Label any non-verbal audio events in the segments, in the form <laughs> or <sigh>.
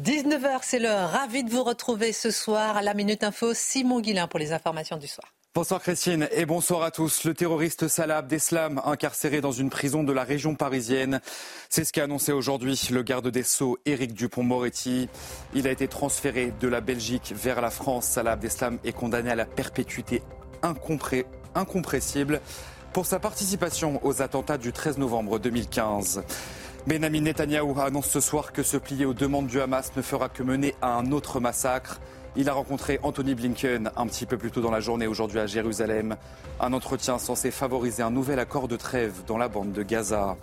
19h, c'est l'heure. Ravi de vous retrouver ce soir à la Minute Info. Simon Guillain pour les informations du soir. Bonsoir Christine et bonsoir à tous. Le terroriste Salah Abdeslam, incarcéré dans une prison de la région parisienne, c'est ce qu'a annoncé aujourd'hui le garde des Sceaux Éric Dupont-Moretti. Il a été transféré de la Belgique vers la France. Salah Abdeslam est condamné à la perpétuité incompressible pour sa participation aux attentats du 13 novembre 2015. Benjamin Netanyahou annonce ce soir que se plier aux demandes du Hamas ne fera que mener à un autre massacre. Il a rencontré Anthony Blinken un petit peu plus tôt dans la journée aujourd'hui à Jérusalem. Un entretien censé favoriser un nouvel accord de trêve dans la bande de Gaza.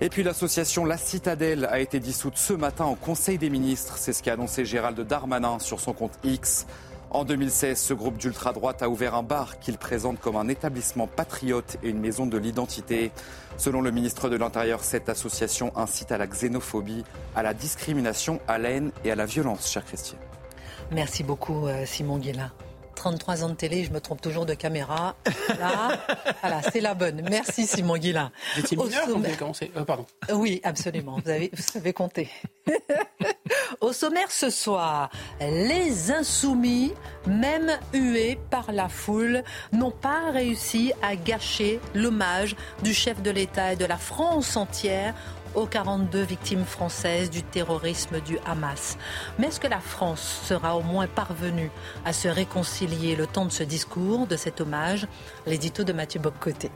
Et puis l'association La Citadelle a été dissoute ce matin au Conseil des ministres. C'est ce qu'a annoncé Gérald Darmanin sur son compte X. En 2016, ce groupe d'ultra-droite a ouvert un bar qu'il présente comme un établissement patriote et une maison de l'identité. Selon le ministre de l'Intérieur, cette association incite à la xénophobie, à la discrimination, à la haine et à la violence, cher Christian. Merci beaucoup, euh, Simon Guélin. 33 ans de télé, je me trompe toujours de caméra. Là, <laughs> voilà, c'est la bonne. Merci Simon Guillain. Vous étiez mineur quand vous avez commencé euh, Pardon. Oui, absolument. Vous, avez, vous savez compter. <laughs> Au sommaire ce soir, les insoumis, même hués par la foule, n'ont pas réussi à gâcher l'hommage du chef de l'État et de la France entière aux 42 victimes françaises du terrorisme du Hamas. Mais est-ce que la France sera au moins parvenue à se réconcilier le temps de ce discours, de cet hommage? L'édito de Mathieu Bobcoté.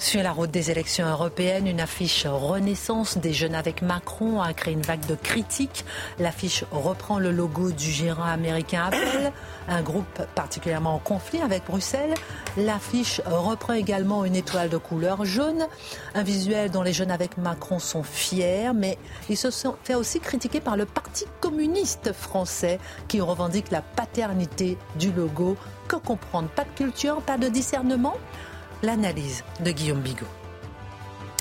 Sur la route des élections européennes, une affiche Renaissance des jeunes avec Macron a créé une vague de critiques. L'affiche reprend le logo du gérant américain Apple, un groupe particulièrement en conflit avec Bruxelles. L'affiche reprend également une étoile de couleur jaune, un visuel dont les jeunes avec Macron sont fiers, mais il se fait aussi critiquer par le Parti communiste français qui revendique la paternité du logo. Que comprendre? Pas de culture, pas de discernement? L'analyse de Guillaume Bigot.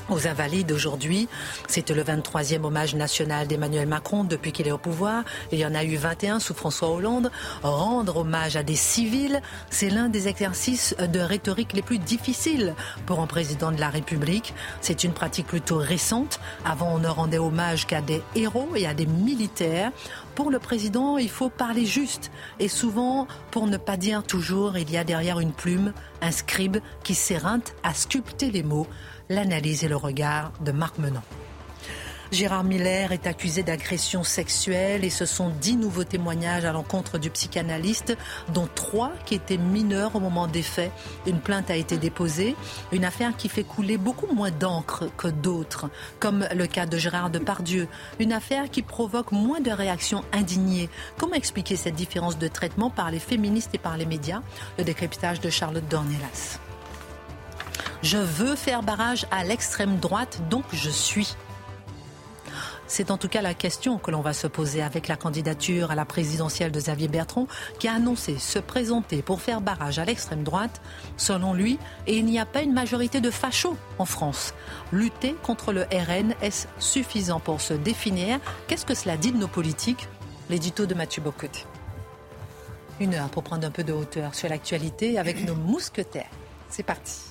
Aux Invalides aujourd'hui, c'était le 23e hommage national d'Emmanuel Macron depuis qu'il est au pouvoir. Il y en a eu 21 sous François Hollande. Rendre hommage à des civils, c'est l'un des exercices de rhétorique les plus difficiles pour un président de la République. C'est une pratique plutôt récente. Avant, on ne rendait hommage qu'à des héros et à des militaires. Pour le président, il faut parler juste. Et souvent, pour ne pas dire toujours, il y a derrière une plume un scribe qui s'éreinte à sculpter les mots l'analyse et le regard de Marc Menon. Gérard Miller est accusé d'agression sexuelle et ce sont dix nouveaux témoignages à l'encontre du psychanalyste, dont trois qui étaient mineurs au moment des faits. Une plainte a été déposée, une affaire qui fait couler beaucoup moins d'encre que d'autres, comme le cas de Gérard Depardieu, une affaire qui provoque moins de réactions indignées. Comment expliquer cette différence de traitement par les féministes et par les médias? Le décryptage de Charlotte Dornelas. Je veux faire barrage à l'extrême droite, donc je suis. C'est en tout cas la question que l'on va se poser avec la candidature à la présidentielle de Xavier Bertrand, qui a annoncé se présenter pour faire barrage à l'extrême droite, selon lui, et il n'y a pas une majorité de fachos en France. Lutter contre le RN, est-ce suffisant pour se définir? Qu'est-ce que cela dit de nos politiques? L'édito de Mathieu Bocoté. Une heure pour prendre un peu de hauteur sur l'actualité avec nos mousquetaires. C'est parti.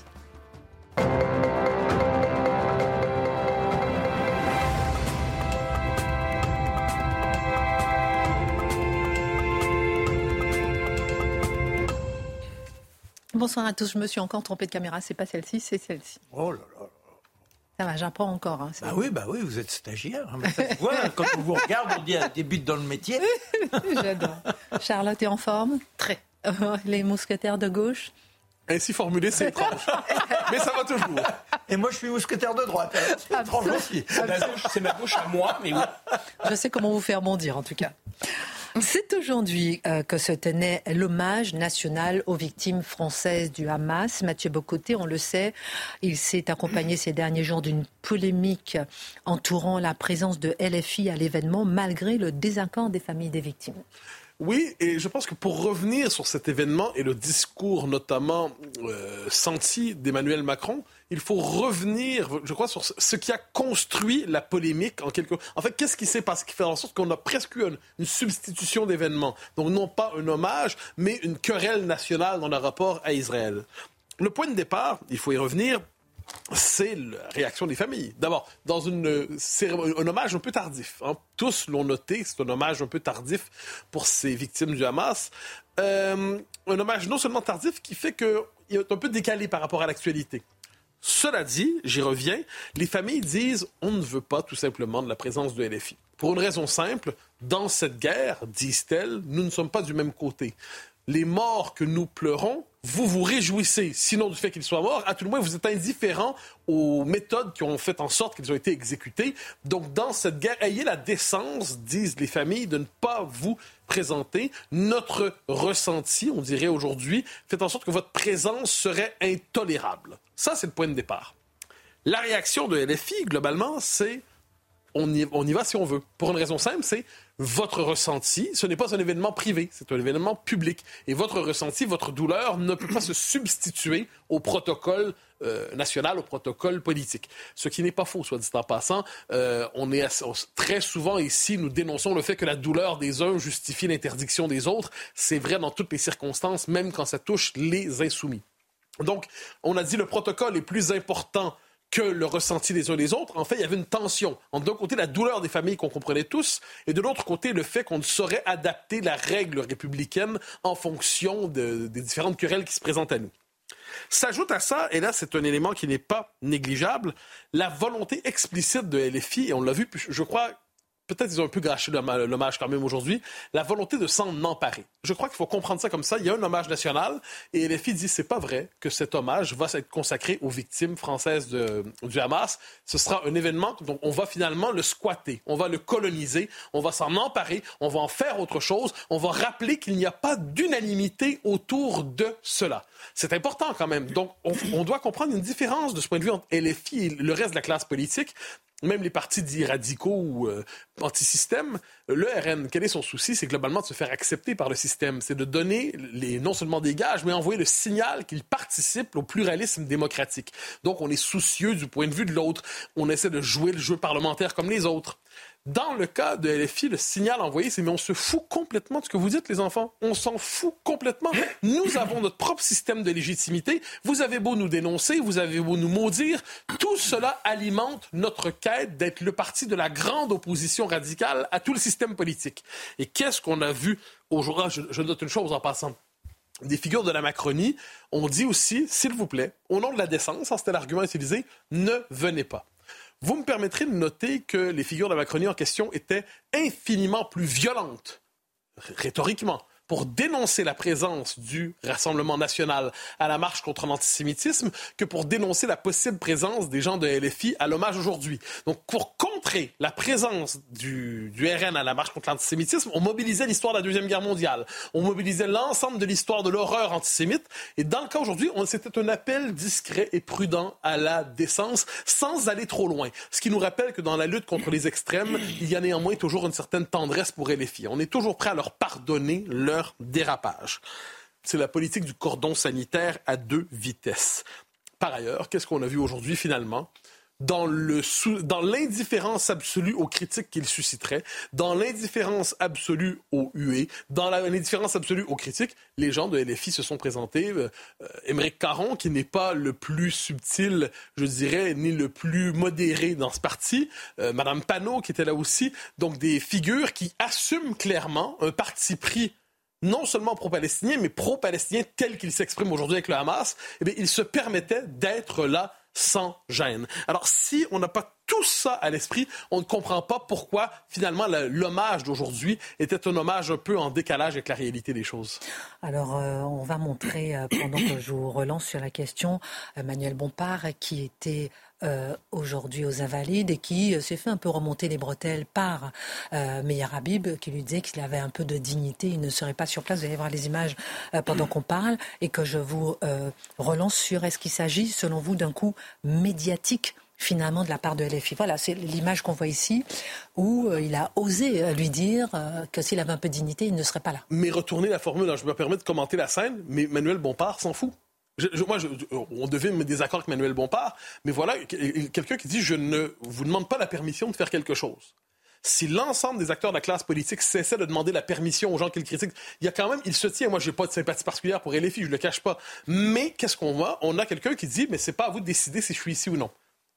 Bonsoir à tous. Je me suis encore trompée de caméra. C'est pas celle-ci, c'est celle-ci. Oh là là. Ça va, j'apprends encore. Hein, bah oui, bah oui, vous êtes stagiaire. Hein, quand on vous regarde, on dit elle débute dans le métier. <laughs> J'adore. Charlotte est en forme? Très. <laughs> Les mousquetaires de gauche? Ainsi formulé, c'est étrange. <laughs> mais ça va toujours. Et moi, je suis mousquetaire de droite. Hein. C'est étrange aussi. C'est ma gauche à moi, mais oui. Je sais comment vous faire bondir, en tout cas. C'est aujourd'hui euh, que se tenait l'hommage national aux victimes françaises du Hamas. Mathieu Bocoté, on le sait, il s'est accompagné ces derniers jours d'une polémique entourant la présence de LFI à l'événement, malgré le désaccord des familles des victimes. Oui, et je pense que pour revenir sur cet événement et le discours notamment euh, senti d'Emmanuel Macron, il faut revenir, je crois, sur ce qui a construit la polémique en quelque... En fait, qu'est-ce qui s'est passé qui fait en sorte qu'on a presque eu une, substitution d'événements. Donc non pas un hommage, mais une querelle nationale dans le rapport à Israël. Le point de départ, il faut y revenir, c'est la réaction des familles. D'abord, dans une un hommage un peu tardif. Hein. Tous l'ont noté, c'est un hommage un peu tardif pour ces victimes du Hamas. Euh, un hommage non seulement tardif qui fait qu'il est un peu décalé par rapport à l'actualité. Cela dit, j'y reviens, les familles disent on ne veut pas tout simplement de la présence de LFI. Pour une raison simple, dans cette guerre, disent-elles, nous ne sommes pas du même côté les morts que nous pleurons, vous vous réjouissez, sinon du fait qu'ils soient morts, à tout le moins vous êtes indifférent aux méthodes qui ont fait en sorte qu'ils ont été exécutés. Donc dans cette guerre, ayez la décence, disent les familles, de ne pas vous présenter. Notre ressenti, on dirait aujourd'hui, fait en sorte que votre présence serait intolérable. Ça, c'est le point de départ. La réaction de LFI, globalement, c'est on y va si on veut. Pour une raison simple, c'est votre ressenti, ce n'est pas un événement privé, c'est un événement public. Et votre ressenti, votre douleur ne peut pas se substituer au protocole euh, national, au protocole politique. Ce qui n'est pas faux, soit dit en passant. Euh, on est très souvent ici, nous dénonçons le fait que la douleur des uns justifie l'interdiction des autres. C'est vrai dans toutes les circonstances, même quand ça touche les insoumis. Donc, on a dit le protocole est plus important que le ressenti des uns des autres. En fait, il y avait une tension. En d'un côté, la douleur des familles qu'on comprenait tous, et de l'autre côté, le fait qu'on ne saurait adapter la règle républicaine en fonction des différentes querelles qui se présentent à nous. S'ajoute à ça, et là c'est un élément qui n'est pas négligeable, la volonté explicite de LFI, et on l'a vu, je crois, peut-être ils ont un peu gâché l'hommage quand même aujourd'hui, la volonté de s'en emparer. Je crois qu'il faut comprendre ça comme ça. Il y a un hommage national et filles disent c'est pas vrai que cet hommage va être consacré aux victimes françaises du Hamas. Ce sera un événement dont on va finalement le squatter, on va le coloniser, on va s'en emparer, on va en faire autre chose, on va rappeler qu'il n'y a pas d'unanimité autour de cela. C'est important quand même. Donc on, on, doit comprendre une différence de ce point de vue entre LFI et le reste de la classe politique même les partis dits radicaux ou euh, anti-système, le RN, quel est son souci? C'est globalement de se faire accepter par le système. C'est de donner les, non seulement des gages, mais envoyer le signal qu'il participe au pluralisme démocratique. Donc, on est soucieux du point de vue de l'autre. On essaie de jouer le jeu parlementaire comme les autres. Dans le cas de LFI, le signal envoyé, c'est mais on se fout complètement de ce que vous dites, les enfants. On s'en fout complètement. Nous avons notre propre système de légitimité. Vous avez beau nous dénoncer, vous avez beau nous maudire, tout cela alimente notre quête d'être le parti de la grande opposition radicale à tout le système politique. Et qu'est-ce qu'on a vu aujourd'hui? Ah, je, je note une chose en passant des figures de la Macronie ont dit aussi, s'il vous plaît, au nom de la décence, hein, c'était l'argument utilisé, ne venez pas. Vous me permettrez de noter que les figures de la Macronie en question étaient infiniment plus violentes, rhétoriquement, pour dénoncer la présence du Rassemblement national à la marche contre l'antisémitisme que pour dénoncer la possible présence des gens de LFI à l'hommage aujourd'hui. Donc, pour contrer la présence du, RN à la marche contre l'antisémitisme, on mobilisait l'histoire de la Deuxième Guerre mondiale. On mobilisait l'ensemble de l'histoire de l'horreur antisémite. Et dans le cas aujourd'hui, c'était un appel discret et prudent à la décence sans aller trop loin. Ce qui nous rappelle que dans la lutte contre les extrêmes, il y a néanmoins toujours une certaine tendresse pour LFI. On est toujours prêt à leur pardonner leur dérapage. C'est la politique du cordon sanitaire à deux vitesses. Par ailleurs, qu'est-ce qu'on a vu aujourd'hui finalement? Dans l'indifférence absolue aux critiques qu'il susciterait, dans l'indifférence absolue aux huées, dans l'indifférence absolue aux critiques, les gens de LFI se sont présentés. Euh, Émeric Caron, qui n'est pas le plus subtil, je dirais, ni le plus modéré dans ce parti, euh, Madame Panot, qui était là aussi, donc des figures qui assument clairement un parti pris non seulement pro-palestinien, mais pro-palestinien tel qu'il s'exprime aujourd'hui avec le Hamas, eh bien, il se permettait d'être là sans gêne. Alors, si on n'a pas tout ça à l'esprit, on ne comprend pas pourquoi, finalement, l'hommage d'aujourd'hui était un hommage un peu en décalage avec la réalité des choses. Alors, euh, on va montrer, euh, pendant que je vous relance sur la question, Emmanuel Bompard, qui était euh, aujourd'hui aux Invalides et qui euh, s'est fait un peu remonter les bretelles par euh, Meir Habib, qui lui disait qu'il avait un peu de dignité, il ne serait pas sur place. Vous allez voir les images pendant qu'on parle et que je vous relance sur est-ce qu'il s'agit, selon vous, d'un coup médiatique finalement de la part de LFI. Voilà, c'est l'image qu'on voit ici où il a osé lui dire que s'il avait un peu de dignité, il ne serait pas là. Mais retourner la formule, je me permets de commenter la scène, mais Manuel Bompard s'en fout moi, on devait me désaccord avec Manuel Bompard, mais voilà, quelqu'un qui dit Je ne vous demande pas la permission de faire quelque chose. Si l'ensemble des acteurs de la classe politique cessaient de demander la permission aux gens qu'ils critiquent, il y a quand même, il se tient. Moi, j'ai pas de sympathie particulière pour LFI, je le cache pas. Mais qu'est-ce qu'on a On a quelqu'un qui dit Mais c'est pas à vous de décider si je suis ici ou non.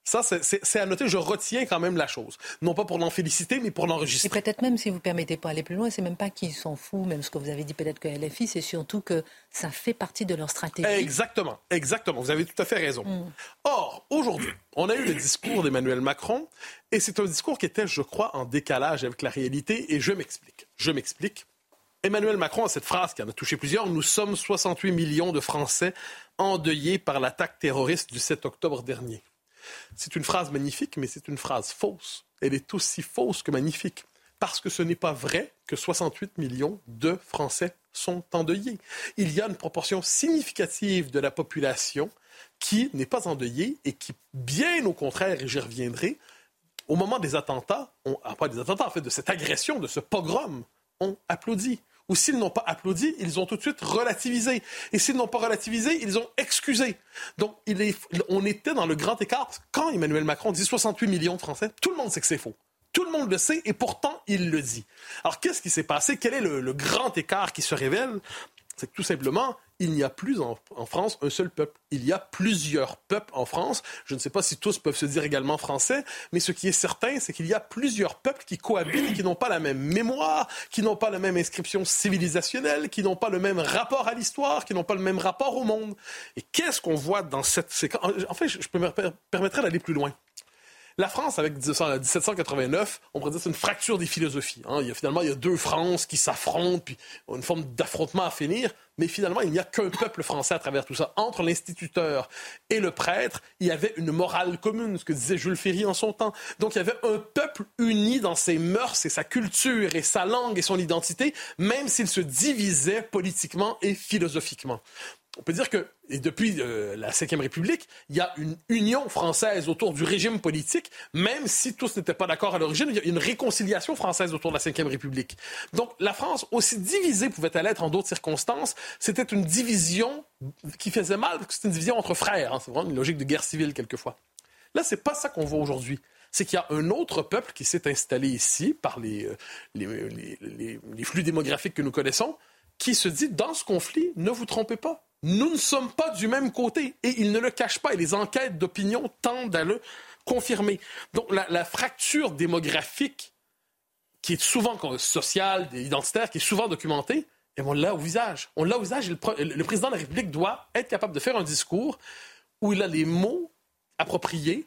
Ça, c'est à noter. Je retiens quand même la chose. Non pas pour l'en féliciter, mais pour l'enregistrer. Et peut-être même, si vous permettez pas aller plus loin, c'est même pas qu'ils s'en foutent, même ce que vous avez dit peut-être que LFI, c'est surtout que ça fait partie de leur stratégie. Exactement, exactement. Vous avez tout à fait raison. Mm. Or, aujourd'hui, on a eu le discours d'Emmanuel Macron, et c'est un discours qui était, je crois, en décalage avec la réalité, et je m'explique. Je m'explique. Emmanuel Macron a cette phrase qui en a touché plusieurs. Nous sommes 68 millions de Français endeuillés par l'attaque terroriste du 7 octobre dernier. C'est une phrase magnifique, mais c'est une phrase fausse. Elle est aussi fausse que magnifique. Parce que ce n'est pas vrai que 68 millions de Français sont endeuillés. Il y a une proportion significative de la population qui n'est pas endeuillée et qui, bien au contraire, et j'y reviendrai, au moment des attentats, on, ah, pas des attentats, en fait, de cette agression, de ce pogrom, ont applaudi ou s'ils n'ont pas applaudi, ils ont tout de suite relativisé. Et s'ils n'ont pas relativisé, ils ont excusé. Donc, on était dans le grand écart. Quand Emmanuel Macron dit 68 millions de Français, tout le monde sait que c'est faux. Tout le monde le sait et pourtant il le dit. Alors qu'est-ce qui s'est passé? Quel est le, grand écart qui se révèle? C'est que tout simplement, il n'y a plus en, France un seul peuple. Il y a plusieurs peuples en France. Je ne sais pas si tous peuvent se dire également français, mais ce qui est certain, c'est qu'il y a plusieurs peuples qui cohabitent qui n'ont pas la même mémoire, qui n'ont pas la même inscription civilisationnelle, qui n'ont pas le même rapport à l'histoire, qui n'ont pas le même rapport au monde. Et qu'est-ce qu'on voit dans cette séquence? En fait, je me permettrais d'aller plus loin. La France, avec 1789, on pourrait dire c'est une fracture des philosophies. Hein. Il y a, finalement, il y a deux Frances qui s'affrontent, puis une forme d'affrontement à finir. Mais finalement, il n'y a qu'un peuple français à travers tout ça. Entre l'instituteur et le prêtre, il y avait une morale commune, ce que disait Jules Ferry en son temps. Donc, il y avait un peuple uni dans ses mœurs et sa culture et sa langue et son identité, même s'il se divisait politiquement et philosophiquement on peut dire que depuis euh, la Ve République, il y a une union française autour du régime politique, même si tous n'étaient pas d'accord à l'origine, il y a une réconciliation française autour de la Ve République. Donc la France, aussi divisée pouvait-elle être en d'autres circonstances, c'était une division qui faisait mal, parce que c'était une division entre frères. Hein. c'est vraiment une logique de guerre civile quelquefois. Là, c'est pas ça qu'on voit aujourd'hui c'est qu'il y a un autre peuple qui s'est installé ici par les, euh, flux démographiques que nous connaissons, qui se dit, dans ce conflit, ne vous trompez pas, nous ne sommes pas du même côté. Et ils ne le cachent pas. Et les enquêtes d'opinion tendent à le confirmer. Donc la, fracture démographique, qui est souvent sociale, identitaire, qui est souvent documentée, et on l'a au visage. On l'a au visage. le, le, président de la République doit être capable de faire un discours où il a les mots appropriés,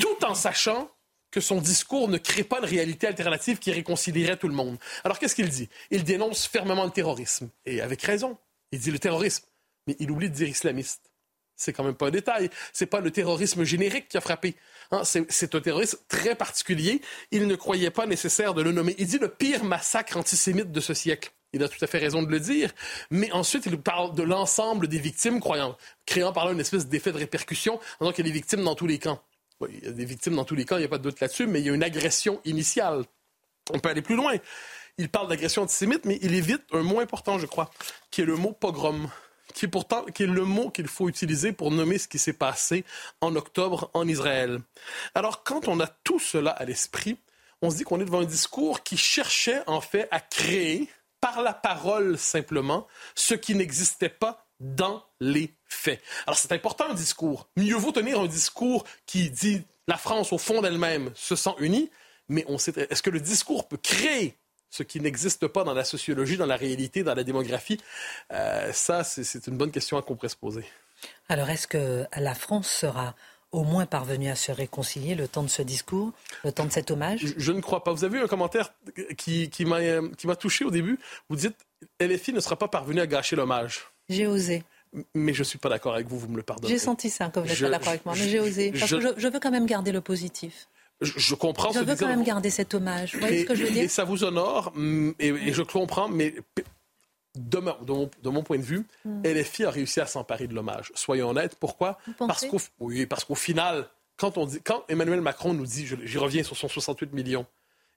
tout en sachant que son discours ne crée pas une réalité alternative qui réconcilierait tout le monde. Alors qu'est-ce qu'il dit? Il dénonce fermement le terrorisme, et avec raison. Il dit le terrorisme, mais il oublie de dire islamiste. C'est quand même pas un détail. C'est pas le terrorisme générique qui a frappé. Hein, c'est un terrorisme très particulier. Il ne croyait pas nécessaire de le nommer. Il dit le pire massacre antisémite de ce siècle. Il a tout à fait raison de le dire. Mais ensuite, il parle de l'ensemble des victimes, croyant, créant par là une espèce d'effet de répercussion, donc qu'il y a des victimes dans tous les camps. il y a des victimes dans tous les camps, il n'y a pas de doute là-dessus, mais il y a une agression initiale. On peut aller plus loin. Il parle d'agression antisémite, mais il évite un mot important, je crois, qui est le mot pogrom qui est pourtant qui est le mot qu'il faut utiliser pour nommer ce qui s'est passé en octobre en Israël. Alors quand on a tout cela à l'esprit, on se dit qu'on est devant un discours qui cherchait en fait à créer par la parole simplement ce qui n'existait pas dans les faits. Alors c'est important un discours. Mieux vaut tenir un discours qui dit la France au fond d'elle-même se sent unie, mais on sait est-ce que le discours peut créer ce qui n'existe pas dans la sociologie, dans la réalité, dans la démographie euh, Ça, c'est une bonne question qu'on pourrait se poser. Alors, est-ce que la France sera au moins parvenue à se réconcilier le temps de ce discours, le temps de cet hommage? Je, ne crois pas. Vous avez eu un commentaire qui, qui m'a touché au début. Vous dites LFI ne sera pas parvenu à gâcher l'hommage. J'ai osé. mais je ne suis pas d'accord avec vous, vous me le pardonnez. J'ai senti ça, que vous n'êtes pas d'accord avec moi, mais j'ai osé. Parce que je, veux quand même garder le positif. Je, comprends je veux quand même garder cet hommage. Vous voyez ce que je veux dire Et ça vous honore, mm, et, je comprends, mais de, mon, point de vue, hmm. LFI a réussi à s'emparer de l'hommage. Soyons honnêtes. Pourquoi? Parce qu'au oui, parce qu'au final, quand, on dit, quand Emmanuel Macron nous dit, j'y reviens sur son 68 millions,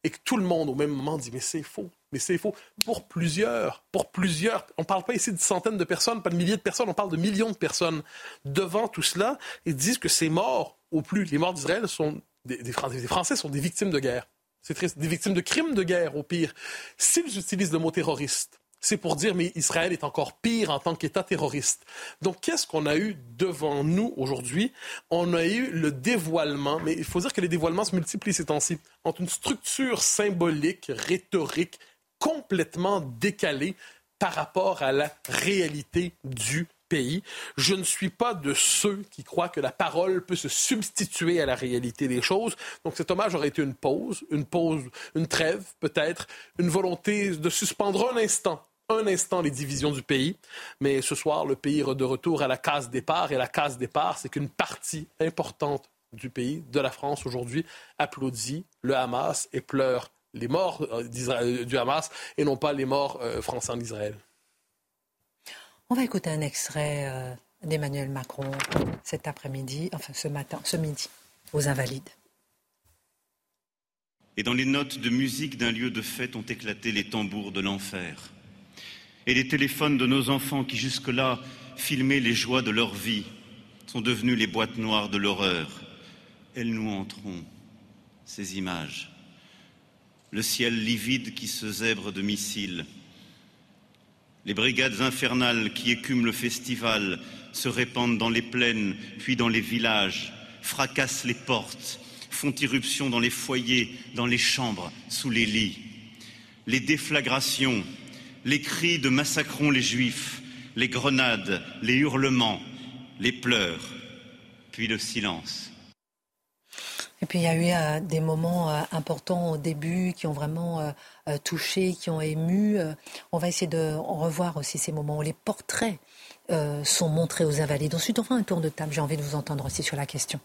et que tout le monde au même moment dit mais c'est faux, mais c'est faux pour plusieurs, pour plusieurs. On ne parle pas ici de centaines de personnes, pas de milliers de personnes, on parle de millions de personnes. Devant tout cela, ils disent que ces morts, au plus, les morts d'Israël sont des, Français sont des victimes de guerre. C'est des victimes de crimes de guerre au pire. S'ils utilisent le mot terroriste, c'est pour dire mais Israël est encore pire en tant qu'État terroriste. Donc qu'est-ce qu'on a eu devant nous aujourd'hui? On a eu le dévoilement, mais il faut dire que les dévoilements se multiplient ces temps-ci, entre une structure symbolique, rhétorique, complètement décalée par rapport à la réalité du pays. Je ne suis pas de ceux qui croient que la parole peut se substituer à la réalité des choses. Donc cet hommage aurait été une pause, une pause, une trêve peut-être, une volonté de suspendre un instant un instant les divisions du pays. Mais ce soir, le pays est de retour à la case départ. Et la case départ, c'est qu'une partie importante du pays, de la France aujourd'hui, applaudit le Hamas et pleure les morts euh, du Hamas et non pas les morts euh, français en Israël. On va écouter un extrait euh, d'Emmanuel Macron cet après-midi, enfin ce matin, ce midi, aux Invalides. Et dans les notes de musique d'un lieu de fête ont éclaté les tambours de l'enfer et les téléphones de nos enfants qui jusque-là filmaient les joies de leur vie sont devenus les boîtes noires de l'horreur. Elles nous entreront, ces images. Le ciel livide qui se zèbre de missiles. Les brigades infernales qui écument le festival se répandent dans les plaines, puis dans les villages, fracassent les portes, font irruption dans les foyers, dans les chambres, sous les lits. Les déflagrations, les cris de massacrons les juifs, les grenades, les hurlements, les pleurs, puis le silence. Et puis il y a eu euh, des moments euh, importants au début qui ont vraiment euh, touché, qui ont ému. on va essayer de revoir aussi ces moments où les portraits sont montrés aux invalides. Ensuite, on fera un tour de table. J'ai envie de vous entendre aussi sur la question.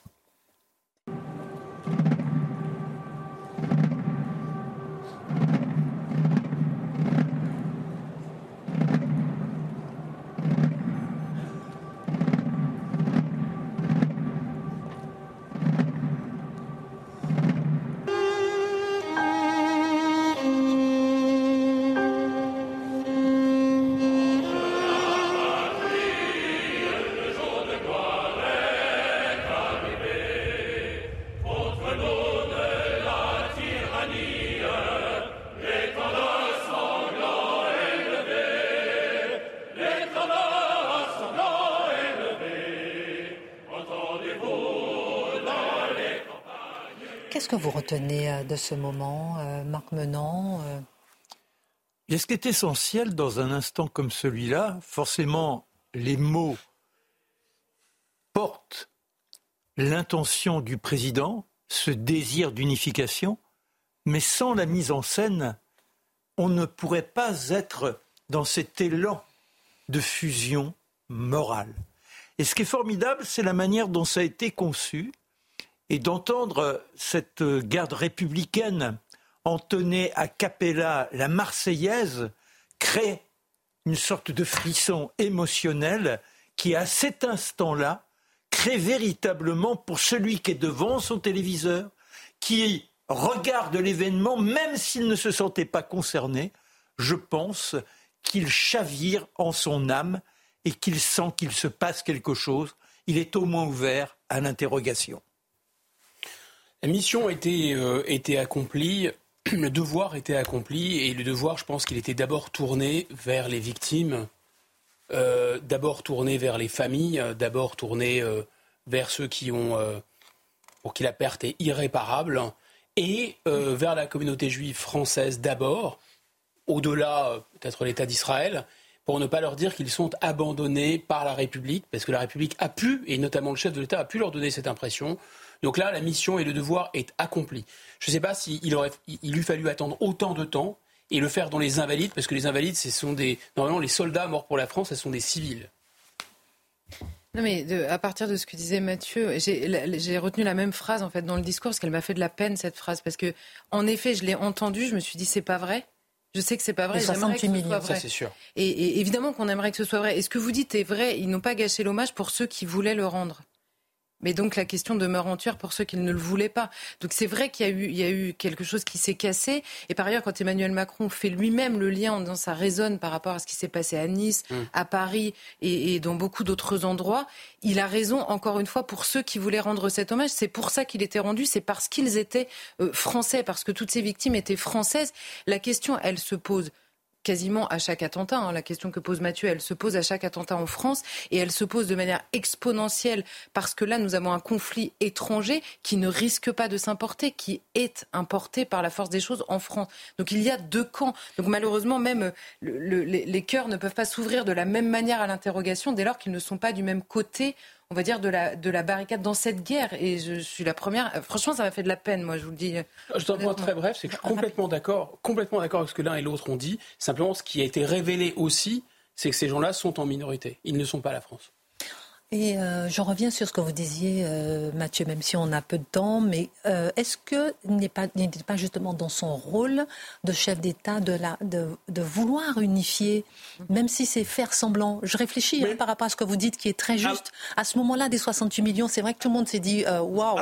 Vous retenez euh, de ce moment, euh, Marc Menant euh? Et ce qui est essentiel dans un instant comme celui-là, forcément, les mots portent l'intention du président, ce désir d'unification, mais sans la mise en scène, on ne pourrait pas être dans cet élan de fusion morale. Et ce qui est formidable, c'est la manière dont ça a été conçu et d'entendre cette garde républicaine entonner à Capella la Marseillaise crée une sorte de frisson émotionnel qui, à cet instant-là, crée véritablement pour celui qui est devant son téléviseur, qui regarde l'événement, même s'il ne se sentait pas concerné, je pense qu'il chavire en son âme et qu'il sent qu'il se passe quelque chose. Il est au moins ouvert à l'interrogation. La mission était, euh, accomplie, <clears throat> le devoir était accompli, et le devoir, je pense qu'il était d'abord tourné vers les victimes, euh, d'abord tourné vers les familles, euh, d'abord tourné vers ceux qui ont, pour qui la perte est irréparable, et vers la communauté juive française d'abord, au-delà peut-être l'État d'Israël, pour ne pas leur dire qu'ils sont abandonnés par la République, parce que la République a pu, et notamment le chef de l'État a pu leur donner cette impression, donc là, la mission et le devoir est accompli. Je ne sais pas s'il aurait, il eût fallu attendre autant de temps et le faire dans les invalides, parce que les invalides, ce sont des, normalement, les soldats morts pour la France, ce sont des civils. Non mais à partir de ce que disait Mathieu, j'ai retenu la même phrase en fait dans le discours parce qu'elle m'a fait de la peine cette phrase parce que en effet je l'ai entendue, je me suis dit c'est pas vrai. Je sais que c'est pas vrai. 68 millions, ça c'est sûr. Et, et évidemment qu'on aimerait que ce soit vrai. Et ce que vous dites est vrai. Ils n'ont pas gâché l'hommage pour ceux qui voulaient le rendre. Mais donc la question demeure entière pour ceux qui ne le voulaient pas. Donc c'est vrai qu'il y a eu, il y a eu quelque chose qui s'est cassé. Et par ailleurs, quand Emmanuel Macron fait lui-même le lien en disant ça résonne par rapport à ce qui s'est passé à Nice, mm. à Paris et, dans beaucoup d'autres endroits, il a raison encore une fois pour ceux qui voulaient rendre cet hommage. C'est pour ça qu'il était rendu. C'est parce qu'ils étaient euh, français, parce que toutes ces victimes étaient françaises. La question, elle se pose quasiment à chaque attentat. Hein. La question que pose Mathieu, elle se pose à chaque attentat en France et elle se pose de manière exponentielle parce que là, nous avons un conflit étranger qui ne risque pas de s'importer, qui est importé par la force des choses en France. Donc il y a deux camps. Donc malheureusement, même les, les cœurs ne peuvent pas s'ouvrir de la même manière à l'interrogation dès lors qu'ils ne sont pas du même côté on va dire, de la, de la barricade dans cette guerre. Et je suis la première. Franchement, ça m'a fait de la peine, moi, je vous le dis. Je un point très bref, c'est que je suis complètement d'accord, complètement d'accord avec ce que l'un et l'autre ont dit. Simplement, ce qui a été révélé aussi, c'est que ces gens-là sont en minorité. Ils ne sont pas la France. Et euh, je reviens sur ce que vous disiez, euh, Mathieu, même si on a peu de temps, mais euh, est-ce qu'il n'est pas, pas justement dans son rôle de chef d'État de, de, de, vouloir unifier, même si c'est faire semblant? Je réfléchis hein, par rapport à ce que vous dites qui est très juste. à ce moment-là, des 68 millions, c'est vrai que tout le monde s'est dit waouh.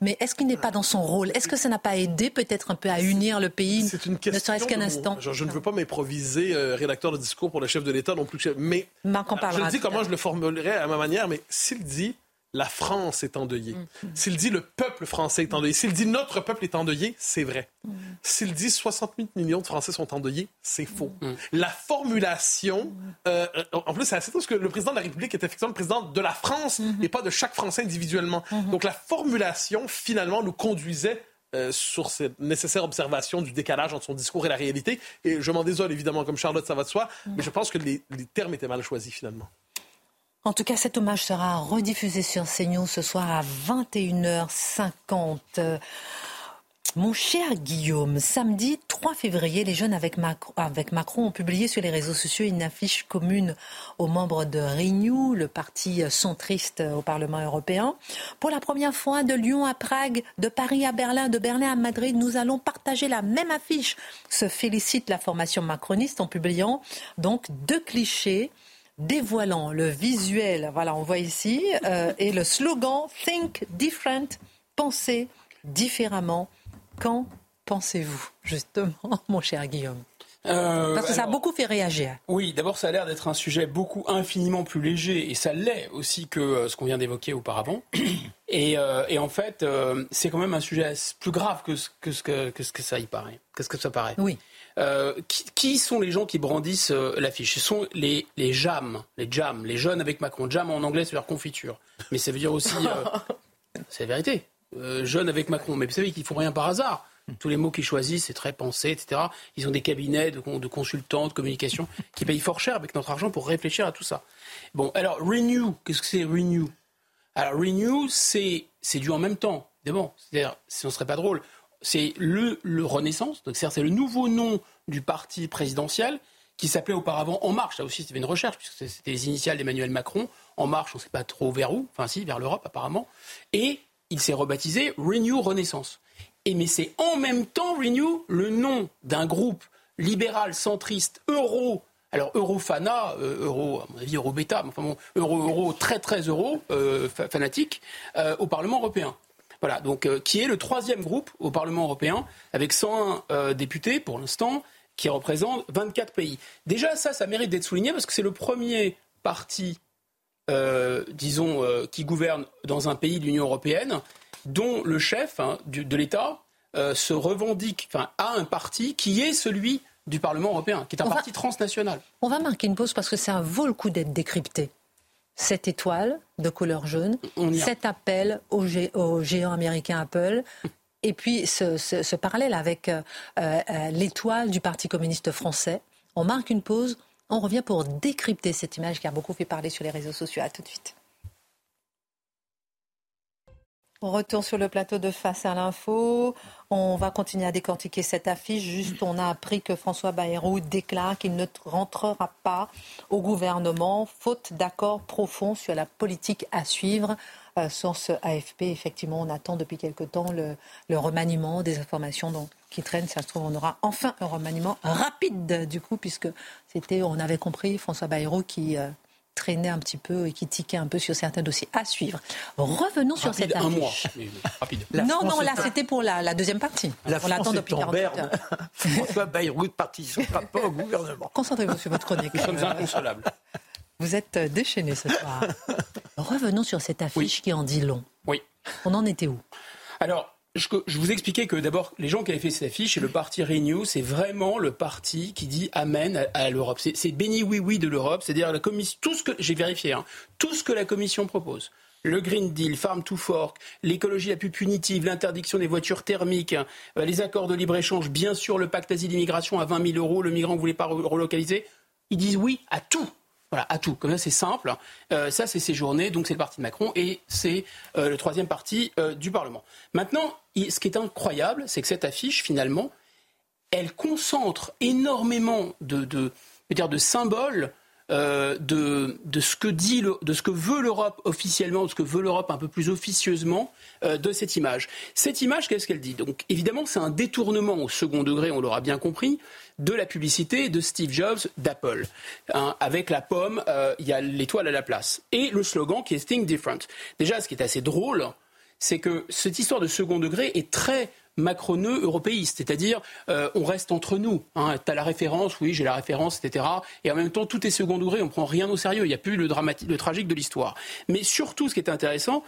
Mais est-ce qu'il n'est pas dans son rôle? Est-ce que ça n'a pas aidé peut-être un peu à unir le pays C'est une question. Ne serait-ce qu'un instant? Je, ne veux pas m'improviser rédacteur de discours pour le chef de l'État non plus. Mais je dis comment je le formulerai à ma manière mais s'il dit la France est endeuillée, mm. s'il dit le peuple français est endeuillé, s'il dit notre peuple est endeuillé, c'est vrai. Mm. S'il dit 68 millions de Français sont endeuillés, c'est faux. Mm. La formulation, euh, en plus, c'est assez parce que le président de la République est effectivement le président de la France mm-hmm. et pas de chaque Français individuellement. Mm-hmm. Donc la formulation, finalement, nous conduisait euh, sur cette nécessaire observation du décalage entre son discours et la réalité. Et je m'en désole évidemment, comme Charlotte, ça va de soi, mais je pense que les termes étaient mal choisis finalement. En tout cas, cet hommage sera rediffusé sur CNews ce soir à 21h50. Mon cher Guillaume, samedi 3 février, les jeunes avec Macron, ont publié sur les réseaux sociaux une affiche commune aux membres de Renew, le parti centriste au Parlement européen. Pour la première fois, de Lyon à Prague, de Paris à Berlin, de Berlin à Madrid, nous allons partager la même affiche. Se félicite la formation macroniste en publiant donc deux clichés dévoilant le visuel, voilà, on voit ici, euh, et le slogan Think Different, pensez différemment. Qu'en pensez-vous, justement, <laughs> mon cher Guillaume euh, Parce que ça a beaucoup fait réagir. Oui, d'abord, ça a l'air d'être un sujet beaucoup infiniment plus léger, et ça l'est aussi que euh, ce qu'on vient d'évoquer auparavant. <clears throat> Et, en fait, c'est quand même un sujet plus grave que ce que, que, ce que ça y paraît. Qu'est-ce que ça paraît Oui. Euh, qui, sont les gens qui brandissent euh, l'affiche? Ce sont les, les JAM, les JAM, les jeunes avec Macron. JAM en anglais, c'est leur confiture. Mais ça veut dire aussi. Euh, <laughs> c'est la vérité. jeunes avec Macron. Mais vous savez qu'ils font rien par hasard. Tous les mots qu'ils choisissent, c'est très pensé, etc. Ils ont des cabinets de, de, consultants, de communication, qui payent fort cher avec notre argent pour réfléchir à tout ça. Bon, alors, Renew, qu'est-ce que c'est Renew? Alors, Renew, c'est du en même temps. Évidemment, c'est-à-dire, ce ne serait pas drôle c'est le, Renaissance, donc c'est le nouveau nom du parti présidentiel qui s'appelait auparavant En Marche. Ça aussi, c'était une recherche, puisque c'était les initiales d'Emmanuel Macron. En Marche, on ne sait pas trop vers où, enfin si, vers l'Europe apparemment. Et il s'est rebaptisé Renew Renaissance. Et mais c'est en même temps Renew le nom d'un groupe libéral centriste euro. Alors Eurofana, euh, euro, à mon avis euro bêta, enfin bon, euro, euro très très euro euh, fanatique euh, au Parlement européen. Voilà, donc qui est le troisième groupe au Parlement européen, avec 101 euh, députés pour l'instant, qui représentent 24 pays. Déjà, ça, ça mérite d'être souligné parce que c'est le premier parti, disons, qui gouverne dans un pays de l'Union européenne, dont le chef hein, de l'État se revendique, enfin, a un parti qui est celui du Parlement européen, qui est un parti transnational. On va marquer une pause parce que ça vaut le coup d'être décrypté cette étoile de couleur jaune, cet appel au, géant américain Apple, <laughs> et puis ce, parallèle avec euh, euh, l'étoile du Parti communiste français. On marque une pause, on revient pour décrypter cette image qui a beaucoup fait parler sur les réseaux sociaux. À tout de suite. On retourne sur le plateau de Face à l'info. On va continuer à décortiquer cette affiche. Juste, on a appris que François Bayrou déclare qu'il ne rentrera pas au gouvernement, faute d'accord profond sur la politique à suivre. Euh, source AFP, effectivement, on attend depuis quelque temps le, remaniement des informations qui traînent. Ça se trouve, on aura enfin un remaniement rapide, du coup, puisque c'était, on avait compris, François Bayrou qui euh, traînait un petit peu et qui tiquait un peu sur certains dossiers à suivre. Revenons sur cette affiche. Un mois, rapide. non, non, là c'était pour la, deuxième partie. La On l'attend depuis 48 heures. François Bayrou ne participera pas au gouvernement. Concentrez-vous sur votre chronique. Nous sommes inconsolables. Vous êtes déchaîné ce soir. <laughs> Revenons sur cette affiche qui en dit long. Oui. On en était où? Alors, je, vous expliquais que d'abord, les gens qui avaient fait cette affiche, et le parti Renew, c'est vraiment le parti qui dit Amen à, l'Europe. C'est béni oui oui de l'Europe, c'est-à-dire la commission, tout ce que j'ai vérifié, hein, tout ce que la Commission propose. Le Green Deal, Farm to Fork, l'écologie la plus punitive, l'interdiction des voitures thermiques, euh, les accords de libre-échange, bien sûr le pacte asile-immigration à 20 000 euros, le migrant ne voulait pas relocaliser. Ils disent oui à tout. Voilà, à tout. Comme ça, c'est simple. Euh, ça, c'est ces journées, donc c'est le parti de Macron et c'est euh, le troisième parti euh, du Parlement. Maintenant, ce qui est incroyable, c'est que cette affiche, finalement, elle concentre énormément de symboles euh, de, de, ce que dit de ce que veut l'Europe officiellement, de ce que veut l'Europe un peu plus officieusement euh, de cette image. Cette image, qu'est-ce qu'elle dit? Donc évidemment, c'est un détournement au second degré, on l'aura bien compris, de la publicité de Steve Jobs d'Apple. Hein, avec la pomme, euh, il y a l'étoile à la place. Et le slogan qui est Think Different. Déjà, ce qui est assez drôle, c'est que cette histoire de second degré est très macroneux européiste, c'est-à-dire euh, on reste entre nous. Hein. Tu as la référence, oui, j'ai la référence, etc. Et en même temps, tout est second degré, on prend rien au sérieux, il n'y a plus le, le tragique de l'histoire. Mais surtout, ce qui est intéressant,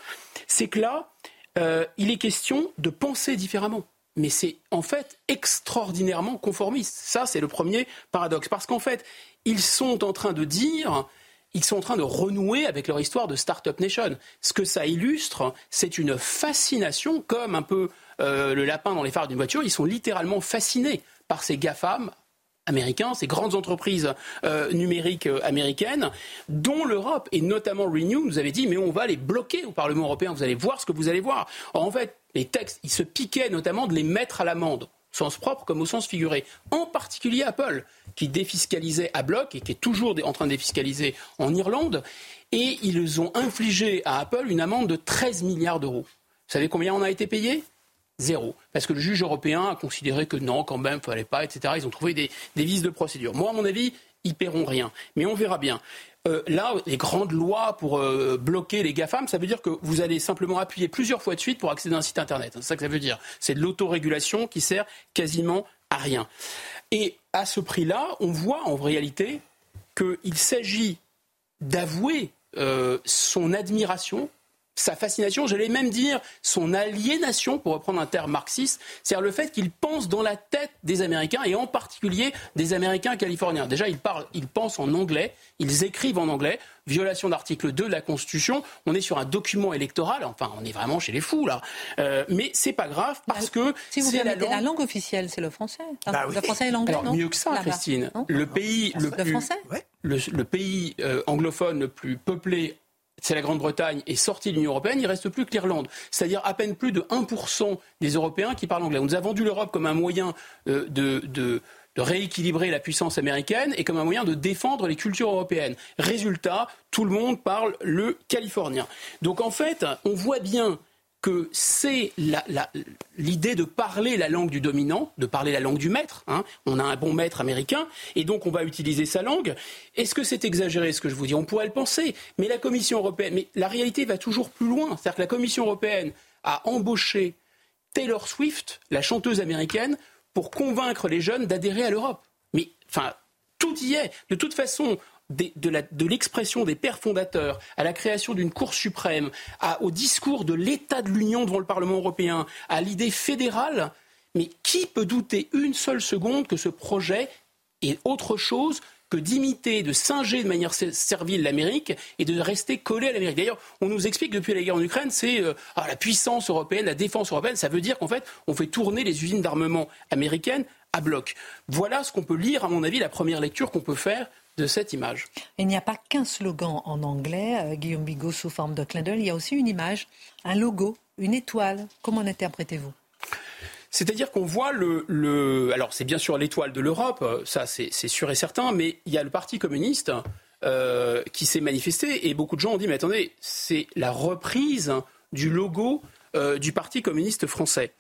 c'est que là, euh, il est question de penser différemment. Mais c'est en fait extraordinairement conformiste. Ça, c'est le premier paradoxe. Parce qu'en fait, ils sont en train de dire ils sont en train de renouer avec leur histoire de Startup Nation. Ce que ça illustre, c'est une fascination, comme un peu euh, le lapin dans les phares d'une voiture, ils sont littéralement fascinés par ces GAFAM américains, ces grandes entreprises euh, numériques euh, américaines, dont l'Europe, et notamment Renew, nous avait dit, mais on va les bloquer au Parlement européen, vous allez voir ce que vous allez voir. en fait, les textes, ils se piquaient notamment de les mettre à l'amende sens propre comme au sens figuré. En particulier Apple, qui défiscalisait à bloc et qui est toujours en train de défiscaliser en Irlande. Et ils ont infligé à Apple une amende de 13 milliards d'euros. Vous savez combien on a été payé? Zéro. Parce que le juge européen a considéré que non, quand même, il ne fallait pas, etc. Ils ont trouvé des, vices de procédure. Moi, à mon avis, ils paieront rien. Mais on verra bien. Euh, là, les grandes lois pour euh, bloquer les GAFAM, ça veut dire que vous allez simplement appuyer plusieurs fois de suite pour accéder à un site Internet. C'est ça que ça veut dire. C'est de l'autorégulation qui sert quasiment à rien. Et à ce prix-là, on voit en réalité qu'il s'agit d'avouer euh, son admiration sa fascination, j'allais même dire son aliénation, pour reprendre un terme marxiste, c'est-à-dire le fait qu'il pense dans la tête des Américains, et en particulier des Américains californiens. Déjà, ils parlent, ils pensent en anglais, ils écrivent en anglais, violation d'article 2 de la Constitution, on est sur un document électoral, enfin, on est vraiment chez les fous, là. Euh, mais c'est pas grave, parce que... Si vous la langue... la langue officielle, c'est le français. Bah le français et l'anglais, non mieux que ça, Christine. le pays... Le, le, français le, pays euh, anglophone le plus peuplé c'est la Grande-Bretagne, est sortie de l'Union européenne, il reste plus que l'Irlande. C'est-à-dire à peine plus de 1% des Européens qui parlent anglais. On nous a vendu l'Europe comme un moyen euh, de, rééquilibrer la puissance américaine et comme un moyen de défendre les cultures européennes. Résultat, tout le monde parle le californien. Donc en fait, on voit bien que c'est l'idée de parler la langue du dominant, de parler la langue du maître. Hein. On a un bon maître américain, et donc on va utiliser sa langue. Est-ce que c'est exagéré ce que je vous dis? On pourrait le penser, mais la Commission européenne, mais la réalité va toujours plus loin. C'est-à-dire que la Commission européenne a embauché Taylor Swift, la chanteuse américaine, pour convaincre les jeunes d'adhérer à l'Europe. Mais enfin, tout y est. De toute façon, de l'expression des pères fondateurs à la création d'une Cour suprême, au discours de l'état de l'Union devant le Parlement européen, à l'idée fédérale, mais qui peut douter une seule seconde que ce projet est autre chose que d'imiter, de singer de manière servile l'Amérique et de rester collé à l'Amérique? D'ailleurs, on nous explique depuis la guerre en Ukraine, c'est euh, ah, la puissance européenne, la défense européenne. Ça veut dire qu'en fait, on fait tourner les usines d'armement américaines à bloc. Voilà ce qu'on peut lire, à mon avis, la première lecture qu'on peut faire de cette image. Il n'y a pas qu'un slogan en anglais, euh, Guillaume Bigot, sous forme de clin d'œil, il y a aussi une image, un logo, une étoile. Comment l'interprétez-vous? C'est-à-dire qu'on voit le, Alors, c'est bien sûr l'étoile de l'Europe, euh, ça c'est sûr et certain, mais il y a le Parti communiste euh, qui s'est manifesté et beaucoup de gens ont dit Mais attendez, c'est la reprise du logo du Parti communiste français.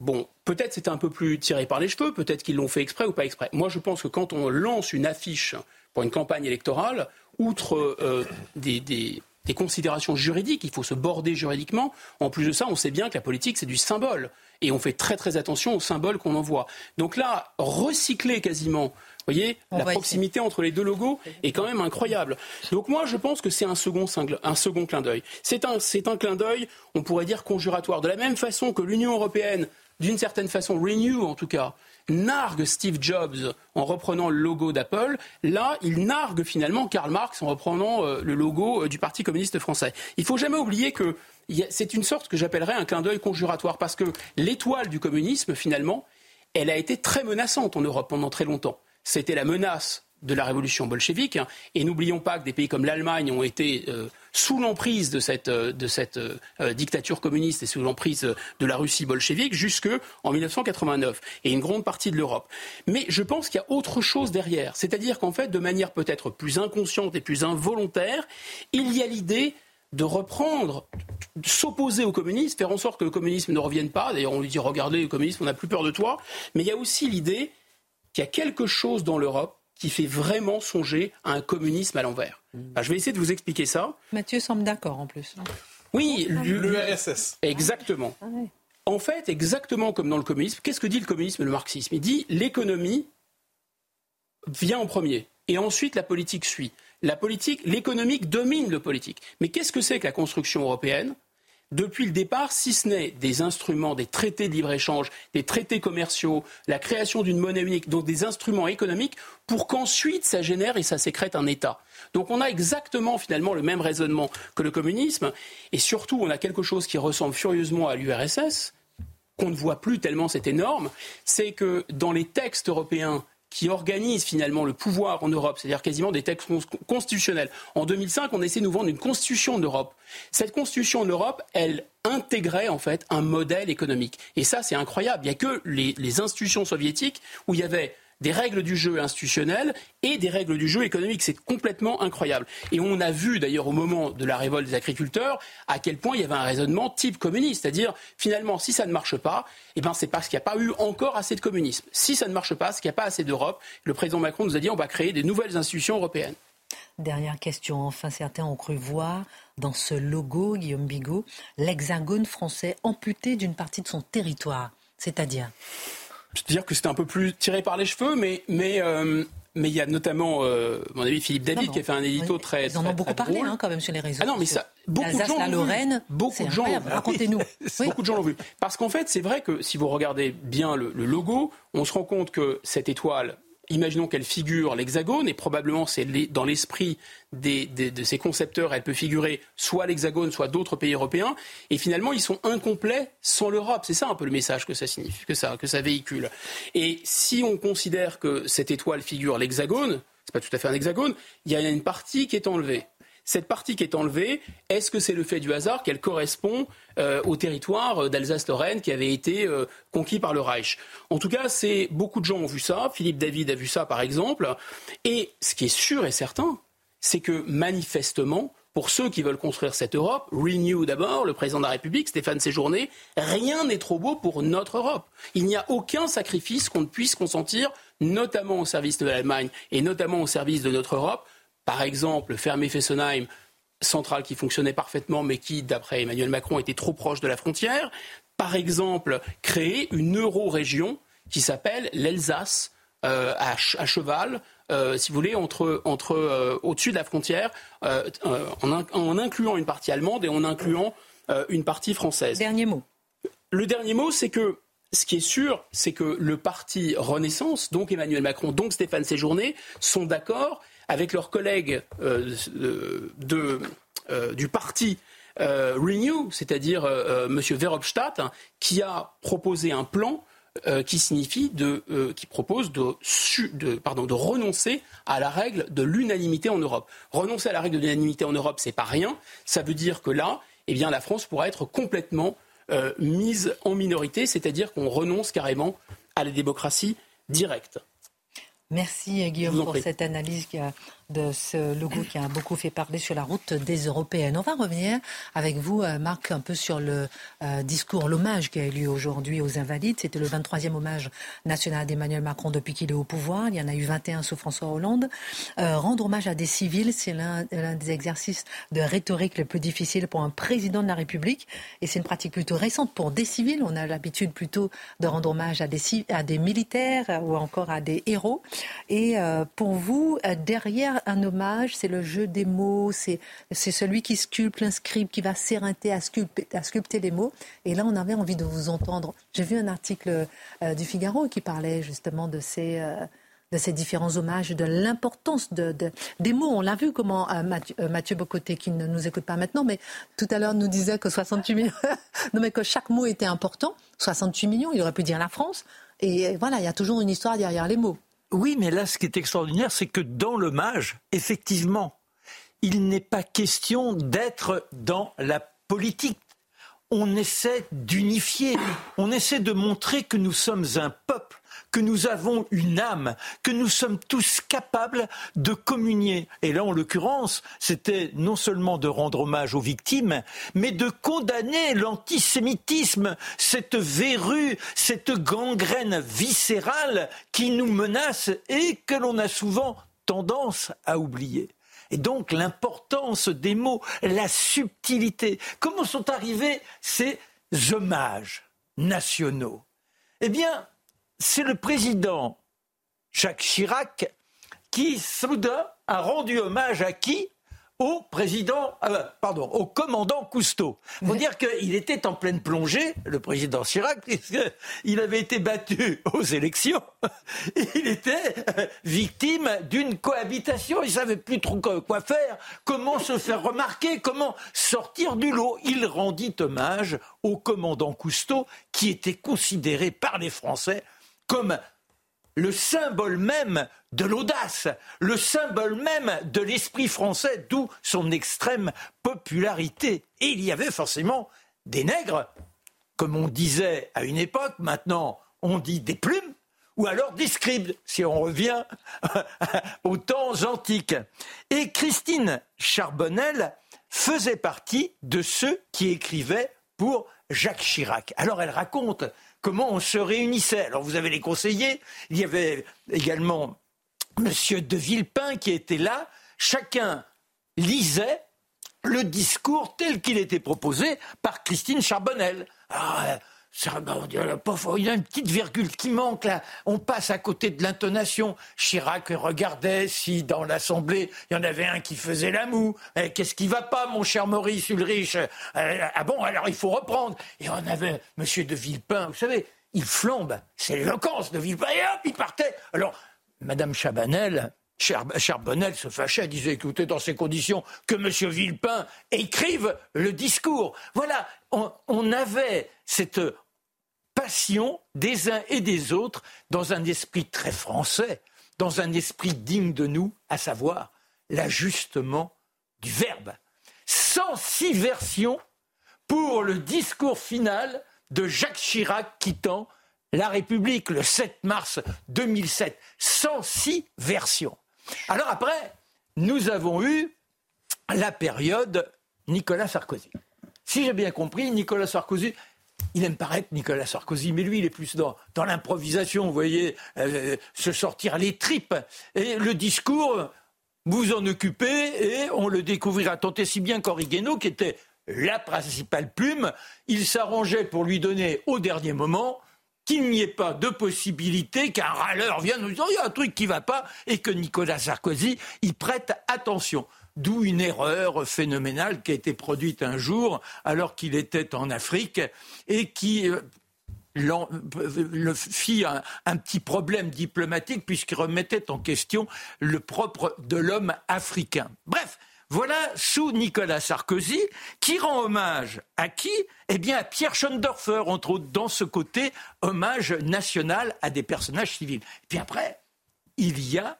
Bon, peut-être c'était un peu plus tiré par les cheveux, peut-être qu'ils l'ont fait exprès ou pas exprès. Moi, je pense que quand on lance une affiche pour une campagne électorale, outre euh, des, considérations juridiques, il faut se border juridiquement. En plus de ça, on sait bien que la politique, c'est du symbole. Et on fait très très attention aux symboles qu'on envoie. Donc là, recycler quasiment vous voyez, la proximité entre les deux logos est quand même incroyable. Donc moi, je pense que c'est un second, un second clin d'œil. C'est un, un clin d'œil, on pourrait dire conjuratoire. De la même façon que l'Union européenne d'une certaine façon, Renew en tout cas, nargue Steve Jobs en reprenant le logo d'Apple, là, il nargue finalement Karl Marx en reprenant euh, le logo euh, du Parti communiste français. Il faut jamais oublier que c'est une sorte que j'appellerais un clin d'œil conjuratoire, parce que l'étoile du communisme, finalement, elle a été très menaçante en Europe pendant très longtemps. C'était la menace de la révolution bolchevique. Et n'oublions pas que des pays comme l'Allemagne ont été euh, sous l'emprise de cette, euh, de cette euh, dictature communiste et sous l'emprise de la Russie bolchevique jusqu'en 1989 et une grande partie de l'Europe. Mais je pense qu'il y a autre chose derrière. C'est-à-dire qu'en fait, de manière peut-être plus inconsciente et plus involontaire, il y a l'idée de reprendre, de s'opposer au communisme, faire en sorte que le communisme ne revienne pas. D'ailleurs, on lui dit regardez, le communisme, on n'a plus peur de toi. Mais il y a aussi l'idée qu'il y a quelque chose dans l'Europe qui fait vraiment songer à un communisme à l'envers. Mmh. je vais essayer de vous expliquer ça. Mathieu semble d'accord en plus. Oui, l'URSS. Exactement. Ah en fait, exactement comme dans le communisme, qu'est-ce que dit le communisme et le marxisme? Il dit l'économie vient en premier et ensuite la politique suit. La politique, l'économique domine le politique. Mais qu'est-ce que c'est que la construction européenne? Depuis le départ, si ce n'est des instruments, des traités de libre-échange, des traités commerciaux, la création d'une monnaie unique, donc des instruments économiques, pour qu'ensuite ça génère et ça sécrète un État. Donc on a exactement finalement le même raisonnement que le communisme, et surtout on a quelque chose qui ressemble furieusement à l'URSS, qu'on ne voit plus tellement c'est énorme, c'est que dans les textes européens qui organise finalement le pouvoir en Europe, c'est-à-dire quasiment des textes constitutionnels. En 2005, on essaie de nous vendre une constitution d'Europe. Cette constitution d'Europe, elle intégrait en fait un modèle économique. Et ça, c'est incroyable. Il n'y a que les, les institutions soviétiques où il y avait des règles du jeu institutionnelles et des règles du jeu économiques. C'est complètement incroyable. Et on a vu d'ailleurs au moment de la révolte des agriculteurs à quel point il y avait un raisonnement type communiste, c'est-à-dire finalement si ça ne marche pas, eh ben, c'est parce qu'il n'y a pas eu encore assez de communisme. Si ça ne marche pas, c'est qu'il n'y a pas assez d'Europe. Le président Macron nous a dit on va créer des nouvelles institutions européennes. Dernière question. Enfin, certains ont cru voir dans ce logo, Guillaume Bigot, l'hexagone français amputé d'une partie de son territoire. C'est-à-dire? Dire que c'était un peu plus tiré par les cheveux, mais, mais, euh, mais il y a notamment, euh, mon ami Philippe David, qui a fait un édito très. Ils en ont beaucoup parlé hein, quand même sur les réseaux. Ah non, mais ça, beaucoup de gens. La Lorraine, beaucoup de gens. Racontez-nous. <laughs> Beaucoup de gens l'ont vu. Parce qu'en fait, c'est vrai que si vous regardez bien le, le logo, on se rend compte que cette étoile imaginons qu'elle figure l'hexagone, et probablement c'est dans l'esprit de ces concepteurs, elle peut figurer soit l'hexagone, soit d'autres pays européens, et finalement ils sont incomplets sans l'Europe. C'est ça un peu le message que ça signifie, que ça, que ça véhicule. Et si on considère que cette étoile figure l'hexagone, c'est pas tout à fait un hexagone, il y a une partie qui est enlevée. Cette partie qui est enlevée, est-ce que c'est le fait du hasard qu'elle correspond euh, au territoire euh, d'Alsace-Lorraine qui avait été euh, conquis par le Reich? En tout cas, c'est beaucoup de gens ont vu ça. Philippe David a vu ça, par exemple. Et ce qui est sûr et certain, c'est que manifestement, pour ceux qui veulent construire cette Europe, Renew d'abord, le président de la République, Stéphane Séjourné, rien n'est trop beau pour notre Europe. Il n'y a aucun sacrifice qu'on ne puisse consentir, notamment au service de l'Allemagne et notamment au service de notre Europe, par exemple, fermer Fessenheim, centrale qui fonctionnait parfaitement, mais qui, d'après Emmanuel Macron, était trop proche de la frontière. Par exemple, créer une euro-région qui s'appelle l'Alsace, euh, à, cheval, euh, si vous voulez, entre, entre euh, au-dessus de la frontière, en, incluant une partie allemande et en incluant une partie française. Dernier mot. Le dernier mot, c'est que ce qui est sûr, c'est que le parti Renaissance, donc Emmanuel Macron, donc Stéphane Séjourné, sont d'accord avec leurs collègues euh, euh, du parti euh, Renew, c'est-à-dire M. Verhofstadt, qui a proposé un plan qui signifie qui propose de, renoncer à la règle de l'unanimité en Europe. Renoncer à la règle de l'unanimité en Europe, c'est pas rien. Ça veut dire que là, eh bien, la France pourra être complètement mise en minorité, c'est-à-dire qu'on renonce carrément à la démocratie directe. Merci Guillaume pour cette analyse de ce logo qui a beaucoup fait parler sur la route des Européennes. On va revenir avec vous, euh, Marc, un peu sur le euh, discours, l'hommage qui a eu lieu aujourd'hui aux Invalides. C'était le 23e hommage national d'Emmanuel Macron depuis qu'il est au pouvoir. Il y en a eu 21 sous François Hollande. Euh, rendre hommage à des civils, c'est l'un des exercices de rhétorique les plus difficiles pour un président de la République. Et c'est une pratique plutôt récente pour des civils. On a l'habitude plutôt de rendre hommage à des militaires ou encore à des héros. Et pour vous, derrière un hommage, c'est le jeu des mots, c'est celui qui sculpte, l'inscribe, qui va s'éreinter à sculpter, les mots. Et là, on avait envie de vous entendre. J'ai vu un article euh, du Figaro qui parlait justement de ces... Euh, de ces différents hommages, de l'importance de, des mots. On l'a vu comment euh, Mathieu, Bocoté, qui ne nous écoute pas maintenant, mais tout à l'heure nous disait que 68 millions, <laughs> non mais que chaque mot était important. 68 millions, il aurait pu dire la France. Et voilà, il y a toujours une histoire derrière les mots. Oui, mais là, ce qui est extraordinaire, c'est que dans l'hommage, effectivement, il n'est pas question d'être dans la politique. On essaie d'unifier, on essaie de montrer que nous sommes un peuple que nous avons une âme, que nous sommes tous capables de communier. Et là, en l'occurrence, c'était non seulement de rendre hommage aux victimes, mais de condamner l'antisémitisme, cette verrue, cette gangrène viscérale qui nous menace et que l'on a souvent tendance à oublier. Et donc l'importance des mots, la subtilité. Comment sont arrivés ces hommages nationaux? Eh bien, c'est le président Jacques Chirac qui, soudain, a rendu hommage à qui? Au président, euh, pardon, au commandant Cousteau. Faut dire qu'il était en pleine plongée, le président Chirac, puisqu'il avait été battu <laughs> aux élections. <laughs> Il était euh, victime d'une cohabitation. Il savait plus trop quoi faire, comment se faire remarquer, comment sortir du lot. Il rendit hommage au commandant Cousteau, qui était considéré par les Français comme le symbole même de l'audace, le symbole même de l'esprit français, d'où son extrême popularité. Et il y avait forcément des nègres, comme on disait à une époque, maintenant on dit des plumes, ou alors des scribes, si on revient <laughs> aux temps antiques. Et Christine Charbonnel faisait partie de ceux qui écrivaient pour Jacques Chirac. Alors elle raconte comment on se réunissait. Alors vous avez les conseillers, il y avait également M. de Villepin qui était là. Chacun lisait le discours tel qu'il était proposé par Christine Charbonnel. Ah, il y a une petite virgule qui manque là. On passe à côté de l'intonation. Chirac regardait si dans l'Assemblée, il y en avait un qui faisait la moue. Eh, qu'est-ce qui va pas, mon cher Maurice Ulrich? Eh, Ah bon, alors il faut reprendre. Et on avait M. de Villepin, vous savez, il flambe. C'est l'éloquence de Villepin. Et hop, il partait. Alors, Madame Chabanel, Charbonnel se fâchait, disait écoutez, dans ces conditions, que M. Villepin écrive le discours. Voilà, on, avait cette passion des uns et des autres dans un esprit très français, dans un esprit digne de nous, à savoir l'ajustement du verbe. 106 versions pour le discours final de Jacques Chirac quittant la République le 7 mars 2007. 106 versions. Alors après, nous avons eu la période Nicolas Sarkozy. Si j'ai bien compris, Nicolas Sarkozy, il aime paraître Nicolas Sarkozy, mais lui, il est plus dans, l'improvisation, vous voyez, euh, se sortir les tripes. Et le discours, vous en occupez et on le découvrira tant et si bien qu'Henri qui était la principale plume, il s'arrangeait pour lui donner au dernier moment qu'il n'y ait pas de possibilité qu'un râleur vienne nous dire il y a un truc qui ne va pas et que Nicolas Sarkozy y prête attention. D'où une erreur phénoménale qui a été produite un jour alors qu'il était en Afrique et qui euh, le fit un, un, petit problème diplomatique puisqu'il remettait en question le propre de l'homme africain. Bref, Voilà sous Nicolas Sarkozy, qui rend hommage à qui? Eh bien à Pierre Schoendorfer, entre autres, dans ce côté hommage national à des personnages civils. Et puis après, il y a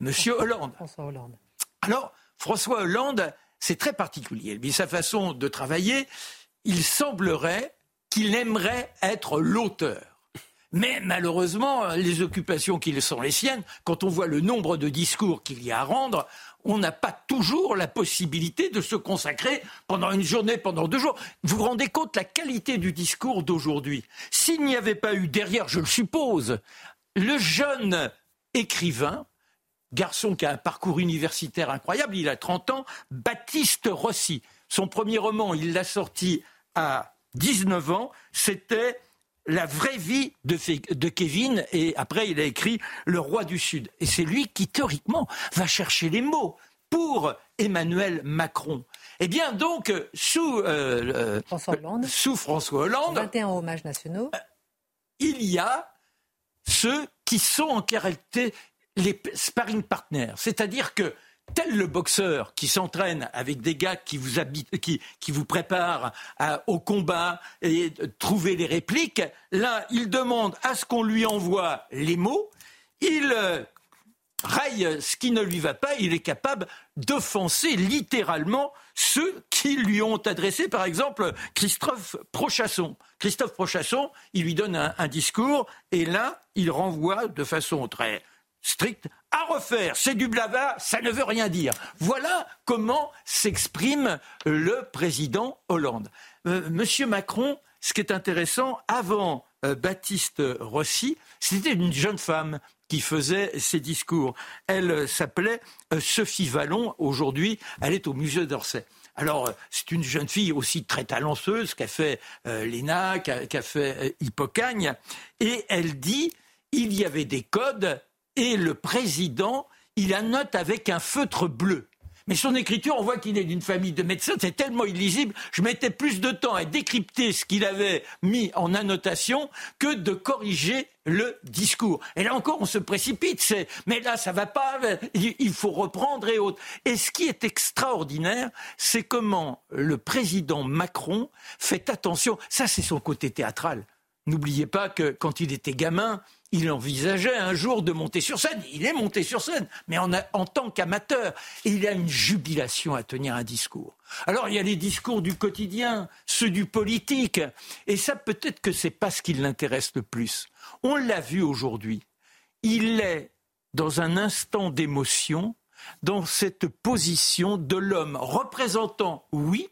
M. Hollande. François Hollande. Alors, François Hollande, c'est très particulier. Mais sa façon de travailler, il semblerait qu'il aimerait être l'auteur. Mais malheureusement, les occupations qui sont les siennes, quand on voit le nombre de discours qu'il y a à rendre, on n'a pas toujours la possibilité de se consacrer pendant une journée, pendant deux jours. Vous vous rendez compte la qualité du discours d'aujourd'hui? S'il n'y avait pas eu derrière, je le suppose, le jeune écrivain, garçon qui a un parcours universitaire incroyable, il a 30 ans, Baptiste Rossi. Son premier roman, il l'a sorti à 19 ans, c'était la vraie vie de, de, Kevin et après il a écrit Le roi du Sud. Et c'est lui qui théoriquement va chercher les mots pour Emmanuel Macron. Eh bien donc sous, euh, François Hollande, sous François Hollande, 21 hommages nationaux, euh, il y a ceux qui sont en caractère les sparring partners, c'est-à-dire que tel le boxeur qui s'entraîne avec des gars qui vous, préparent au combat et trouver les répliques, là, il demande à ce qu'on lui envoie les mots, il euh, raille ce qui ne lui va pas, il est capable d'offenser littéralement ceux qui lui ont adressé, par exemple, Christophe Prochasson. Christophe Prochasson, il lui donne un discours et là, il renvoie de façon très stricte à refaire. C'est du blabla, ça ne veut rien dire. Voilà comment s'exprime le président Hollande. Euh, Monsieur Macron, ce qui est intéressant, avant euh, Baptiste Rossi, c'était une jeune femme qui faisait ses discours. Elle euh, s'appelait Sophie Vallon. Aujourd'hui, elle est au musée d'Orsay. Alors, c'est une jeune fille aussi très talentueuse qui a fait l'ENA, qui fait Hippocagne. Et elle dit, il y avait des codes et le président, il annote avec un feutre bleu. Mais son écriture, on voit qu'il est d'une famille de médecins, c'est tellement illisible. Je mettais plus de temps à décrypter ce qu'il avait mis en annotation que de corriger le discours. Et là encore, on se précipite. C'est, mais là, ça va pas. Il faut reprendre et autres. Et ce qui est extraordinaire, c'est comment le président Macron fait attention. Ça, c'est son côté théâtral. N'oubliez pas que quand il était gamin, il envisageait un jour de monter sur scène. Il est monté sur scène, mais en, en tant qu'amateur. Il a une jubilation à tenir un discours. Alors il y a les discours du quotidien, ceux du politique. Et ça, peut-être que c'est pas ce qui l'intéresse le plus. On l'a vu aujourd'hui. Il est dans un instant d'émotion, dans cette position de l'homme représentant, oui,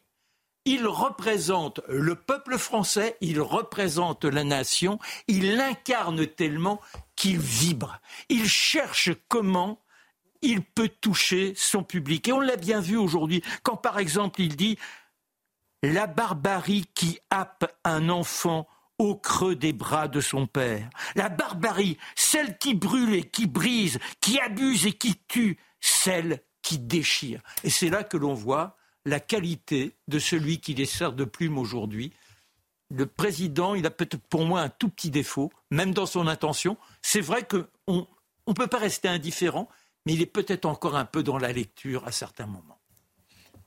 il représente le peuple français, il représente la nation, il l'incarne tellement qu'il vibre. Il cherche comment il peut toucher son public. Et on l'a bien vu aujourd'hui, quand par exemple il dit La barbarie qui happe un enfant au creux des bras de son père. La barbarie, celle qui brûle et qui brise, qui abuse et qui tue, celle qui déchire. Et c'est là que l'on voit la qualité de celui qui les sert de plume aujourd'hui. Le président, il a peut-être pour moi un tout petit défaut, même dans son intention. C'est vrai qu'on ne peut pas rester indifférent, mais il est peut-être encore un peu dans la lecture à certains moments.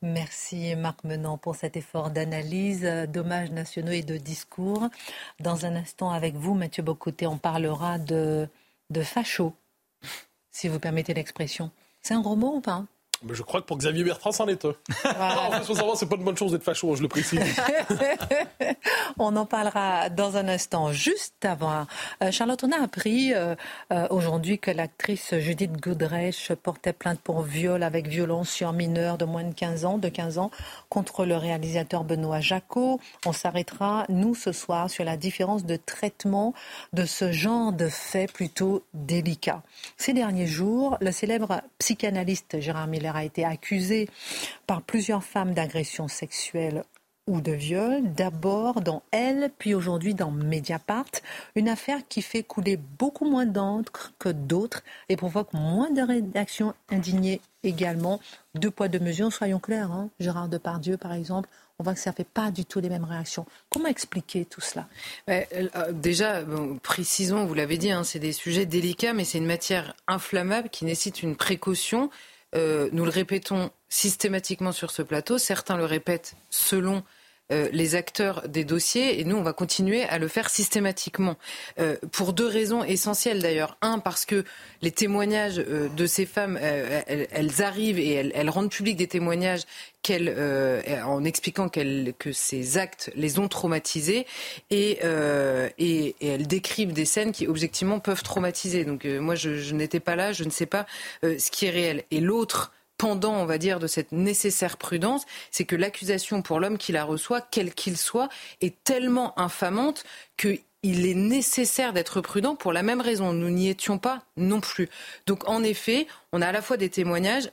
Merci Marc Menant pour cet effort d'analyse, d'hommages nationaux et de discours. Dans un instant avec vous, Mathieu Bocoté, on parlera de, de facho, si vous permettez l'expression. C'est un gros mot ou pas? Je crois que pour Xavier Bertrand, c'en est un. <laughs> en fait, c'est pas une bonne chose d'être facho, je le précise. <laughs> on en parlera dans un instant. Juste avant, euh, Charlotte, on a appris euh, euh, aujourd'hui que l'actrice Judith Godrèche portait plainte pour viol avec violence sur mineur de moins de 15 ans, de 15 ans, contre le réalisateur Benoît Jacot. On s'arrêtera, nous, ce soir, sur la différence de traitement de ce genre de faits plutôt délicats. Ces derniers jours, le célèbre psychanalyste Gérard Miller a été accusé par plusieurs femmes d'agression sexuelle ou de viol, d'abord dans Elle, puis aujourd'hui dans Mediapart, une affaire qui fait couler beaucoup moins d'encre que d'autres et provoque moins de réactions indignées également. Deux poids, deux mesures, soyons clairs. Hein. Gérard Depardieu, par exemple, on voit que ça ne fait pas du tout les mêmes réactions. Comment expliquer tout cela? Euh, Déjà, précisons, vous l'avez dit, hein, c'est des sujets délicats, mais c'est une matière inflammable qui nécessite une précaution. Euh, nous le répétons systématiquement sur ce plateau, certains le répètent selon euh, les acteurs des dossiers et nous, on va continuer à le faire systématiquement. Euh, pour deux raisons essentielles d'ailleurs. Un, parce que les témoignages euh, de ces femmes, elles, arrivent et elles, rendent public des témoignages en expliquant que ces actes les ont traumatisés et, et, elles décrivent des scènes qui objectivement peuvent traumatiser. Donc moi, je n'étais pas là, je ne sais pas ce qui est réel. Et l'autre pendant, on va dire, de cette nécessaire prudence, c'est que l'accusation pour l'homme qui la reçoit, quel qu'il soit, est tellement infamante qu'il est nécessaire d'être prudent pour la même raison. Nous n'y étions pas non plus. Donc, en effet, on a à la fois des témoignages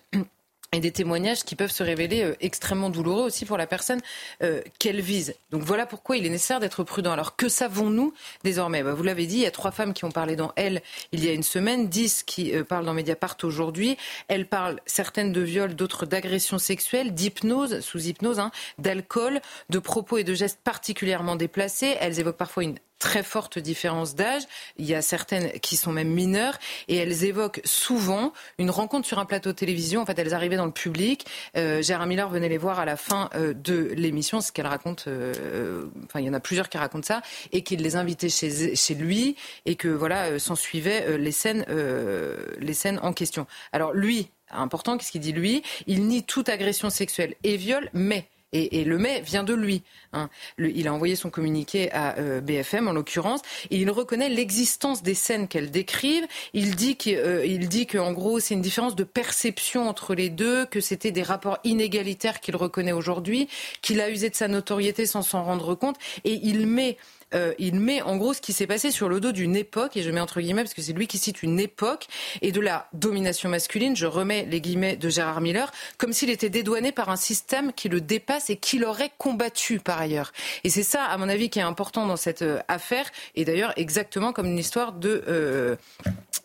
et des témoignages qui peuvent se révéler euh, extrêmement douloureux aussi pour la personne euh, qu'elle vise. Donc voilà pourquoi il est nécessaire d'être prudent. Alors que savons-nous désormais? Bah, Vous l'avez dit, il y a trois femmes qui ont parlé dans Elle il y a une semaine, dix qui euh, parlent dans Mediapart aujourd'hui. Elles parlent certaines de viols, d'autres d'agressions sexuelles, d'hypnose, sous hypnose, hein, d'alcool, de propos et de gestes particulièrement déplacés. Elles évoquent parfois une très forte différence d'âge. Il y a certaines qui sont même mineures et elles évoquent souvent une rencontre sur un plateau de télévision. En fait, elles arrivaient dans le public. Euh, Gérard Miller venait les voir à la fin euh, de l'émission, ce qu'elle raconte. Euh, enfin, il y en a plusieurs qui racontent ça et qu'il les invitait chez, chez lui et que voilà, s'en suivaient les scènes, les scènes en question. Alors lui, important, qu'est-ce qu'il dit lui? Il nie toute agression sexuelle et viol, mais et, le mais vient de lui. Hein. il a envoyé son communiqué à euh, BFM, en l'occurrence, et il reconnaît l'existence des scènes qu'elle décrivent. Il dit qu'en euh, qu'en gros, c'est une différence de perception entre les deux, que c'était des rapports inégalitaires qu'il reconnaît aujourd'hui, qu'il a usé de sa notoriété sans s'en rendre compte, et il met euh, il met en gros ce qui s'est passé sur le dos d'une époque, et je mets entre guillemets parce que c'est lui qui cite une époque, et de la domination masculine, je remets les guillemets de Gérard Miller, comme s'il était dédouané par un système qui le dépasse et qui l'aurait combattu par ailleurs. Et c'est ça, à mon avis, qui est important dans cette euh, affaire, et d'ailleurs exactement comme une histoire de... Euh,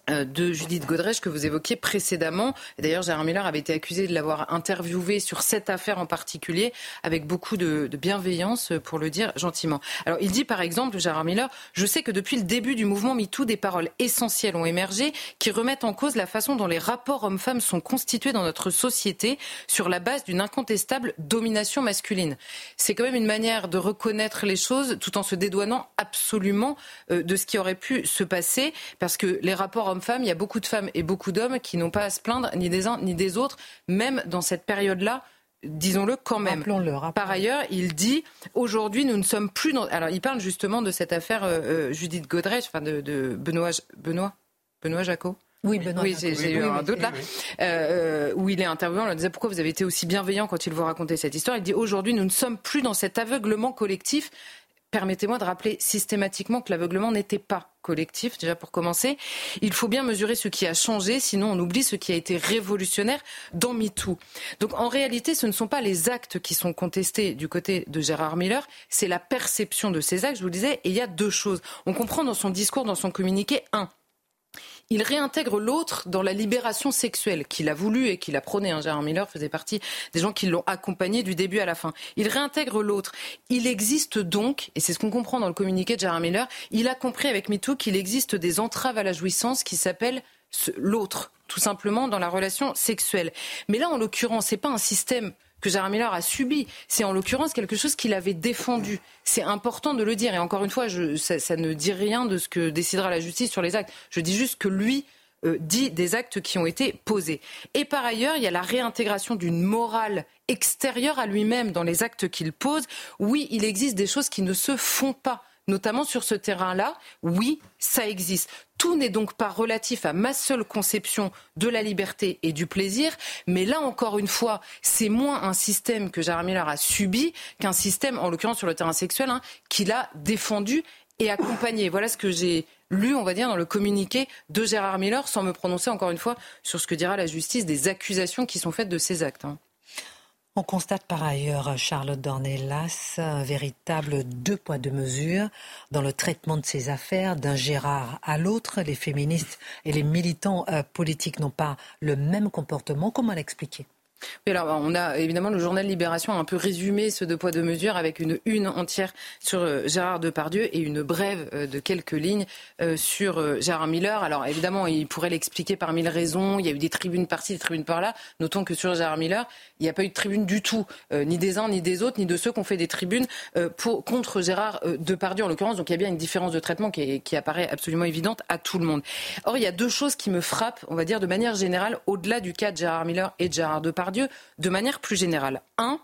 de Judith Godrèche que vous évoquiez précédemment. D'ailleurs, Gérard Miller avait été accusé de l'avoir interviewé sur cette affaire en particulier, avec beaucoup de, bienveillance, pour le dire gentiment. Alors, il dit par exemple Gérard Miller, je sais que depuis le début du mouvement MeToo, des paroles essentielles ont émergé qui remettent en cause la façon dont les rapports hommes-femmes sont constitués dans notre société sur la base d'une incontestable domination masculine. C'est quand même une manière de reconnaître les choses tout en se dédouanant absolument euh, de ce qui aurait pu se passer parce que les rapports hommes-femmes, il y a beaucoup de femmes et beaucoup d'hommes qui n'ont pas à se plaindre ni des uns ni des autres, même dans cette période-là disons-le quand même. Par ailleurs, il dit aujourd'hui nous ne sommes plus dans. Alors il parle justement de cette affaire euh, euh, Judith Godrèche, enfin de, Benoît Benoît Benoît Jacot. Oui, Benoît. Oui, j'ai eu un doute là. Euh, où il est interviewé, on lui disait pourquoi vous avez été aussi bienveillant quand il vous racontait cette histoire? Il dit aujourd'hui nous ne sommes plus dans cet aveuglement collectif permettez-moi de rappeler systématiquement que l'aveuglement n'était pas collectif, déjà pour commencer. Il faut bien mesurer ce qui a changé, sinon on oublie ce qui a été révolutionnaire dans MeToo. Donc en réalité, ce ne sont pas les actes qui sont contestés du côté de Gérard Miller, c'est la perception de ces actes, je vous le disais, et il y a deux choses. On comprend dans son discours, dans son communiqué, un, il réintègre l'autre dans la libération sexuelle qu'il a voulu et qu'il a prôné. Hein. Miller faisait partie des gens qui l'ont accompagné du début à la fin. Il réintègre l'autre. Il existe donc, et c'est ce qu'on comprend dans le communiqué de Gérard Miller, il a compris avec MeToo qu'il existe des entraves à la jouissance qui s'appellent l'autre, tout simplement dans la relation sexuelle. Mais là, en l'occurrence, c'est pas un système que Gérard Miller a subi. C'est en l'occurrence quelque chose qu'il avait défendu. C'est important de le dire. Et encore une fois, je, ça, ne dit rien de ce que décidera la justice sur les actes. Je dis juste que lui euh, dit des actes qui ont été posés. Et par ailleurs, il y a la réintégration d'une morale extérieure à lui-même dans les actes qu'il pose. Oui, il existe des choses qui ne se font pas notamment sur ce terrain-là, oui, ça existe. Tout n'est donc pas relatif à ma seule conception de la liberté et du plaisir, mais là encore une fois, c'est moins un système que Gérard Miller a subi qu'un système, en l'occurrence sur le terrain sexuel, hein, qu'il a défendu et accompagné. Voilà ce que j'ai lu, on va dire, dans le communiqué de Gérard Miller, sans me prononcer encore une fois sur ce que dira la justice des accusations qui sont faites de ces actes. Hein. On constate par ailleurs, Charlotte Dornelas, un véritable deux poids deux mesures dans le traitement de ces affaires d'un Gérard à l'autre. Les féministes et les militants euh, politiques n'ont pas le même comportement. Comment l'expliquer? Oui, alors on a évidemment le journal Libération a un peu résumé ce deux poids deux mesures avec une une entière sur euh, Gérard Depardieu et une brève euh, de quelques lignes euh, sur Gérard Miller. Alors évidemment, il pourrait l'expliquer par mille raisons. Il y a eu des tribunes par-ci, des tribunes par-là. Notons que sur Gérard Miller, il n'y a pas eu de tribune du tout, ni des uns ni des autres, ni de ceux qui ont fait des tribunes contre Gérard Depardieu en l'occurrence. Donc il y a bien une différence de traitement qui, qui apparaît absolument évidente à tout le monde. Or, il y a deux choses qui me frappent, on va dire de manière générale, au-delà du cas de Gérard Miller et de Gérard Depardieu de manière plus générale. Un,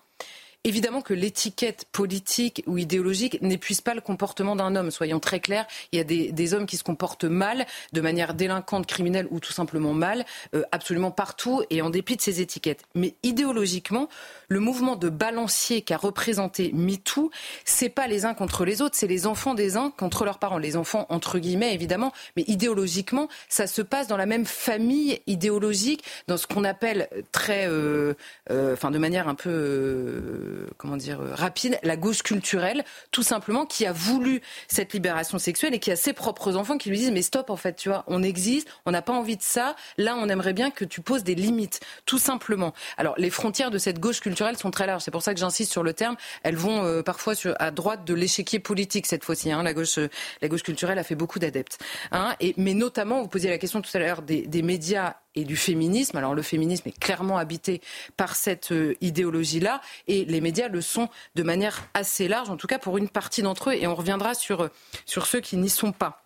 Évidemment que l'étiquette politique ou idéologique n'épuise pas le comportement d'un homme. Soyons très clairs, il y a des, hommes qui se comportent mal, de manière délinquante, criminelle ou tout simplement mal, euh, absolument partout et en dépit de ces étiquettes. Mais idéologiquement, le mouvement de balancier qu'a représenté MeToo, c'est pas les uns contre les autres, c'est les enfants des uns contre leurs parents. Les enfants entre guillemets évidemment, mais idéologiquement, ça se passe dans la même famille idéologique, dans ce qu'on appelle très, euh, euh, enfin de manière un peu comment dire, euh, rapide, la gauche culturelle, tout simplement, qui a voulu cette libération sexuelle et qui a ses propres enfants qui lui disent mais stop en fait, tu vois, on existe, on n'a pas envie de ça. Là, on aimerait bien que tu poses des limites, tout simplement. Alors les frontières de cette gauche culturelle sont très larges. C'est pour ça que j'insiste sur le terme. Elles vont euh, parfois sur, à droite de l'échiquier politique cette fois-ci. Hein. La gauche, la gauche culturelle a fait beaucoup d'adeptes. Hein. Et mais notamment, vous posiez la question tout à l'heure des, des médias et du féminisme. Alors le féminisme est clairement habité par cette euh, idéologie-là et les médias le sont de manière assez large, en tout cas pour une partie d'entre eux, et on reviendra sur, sur ceux qui n'y sont pas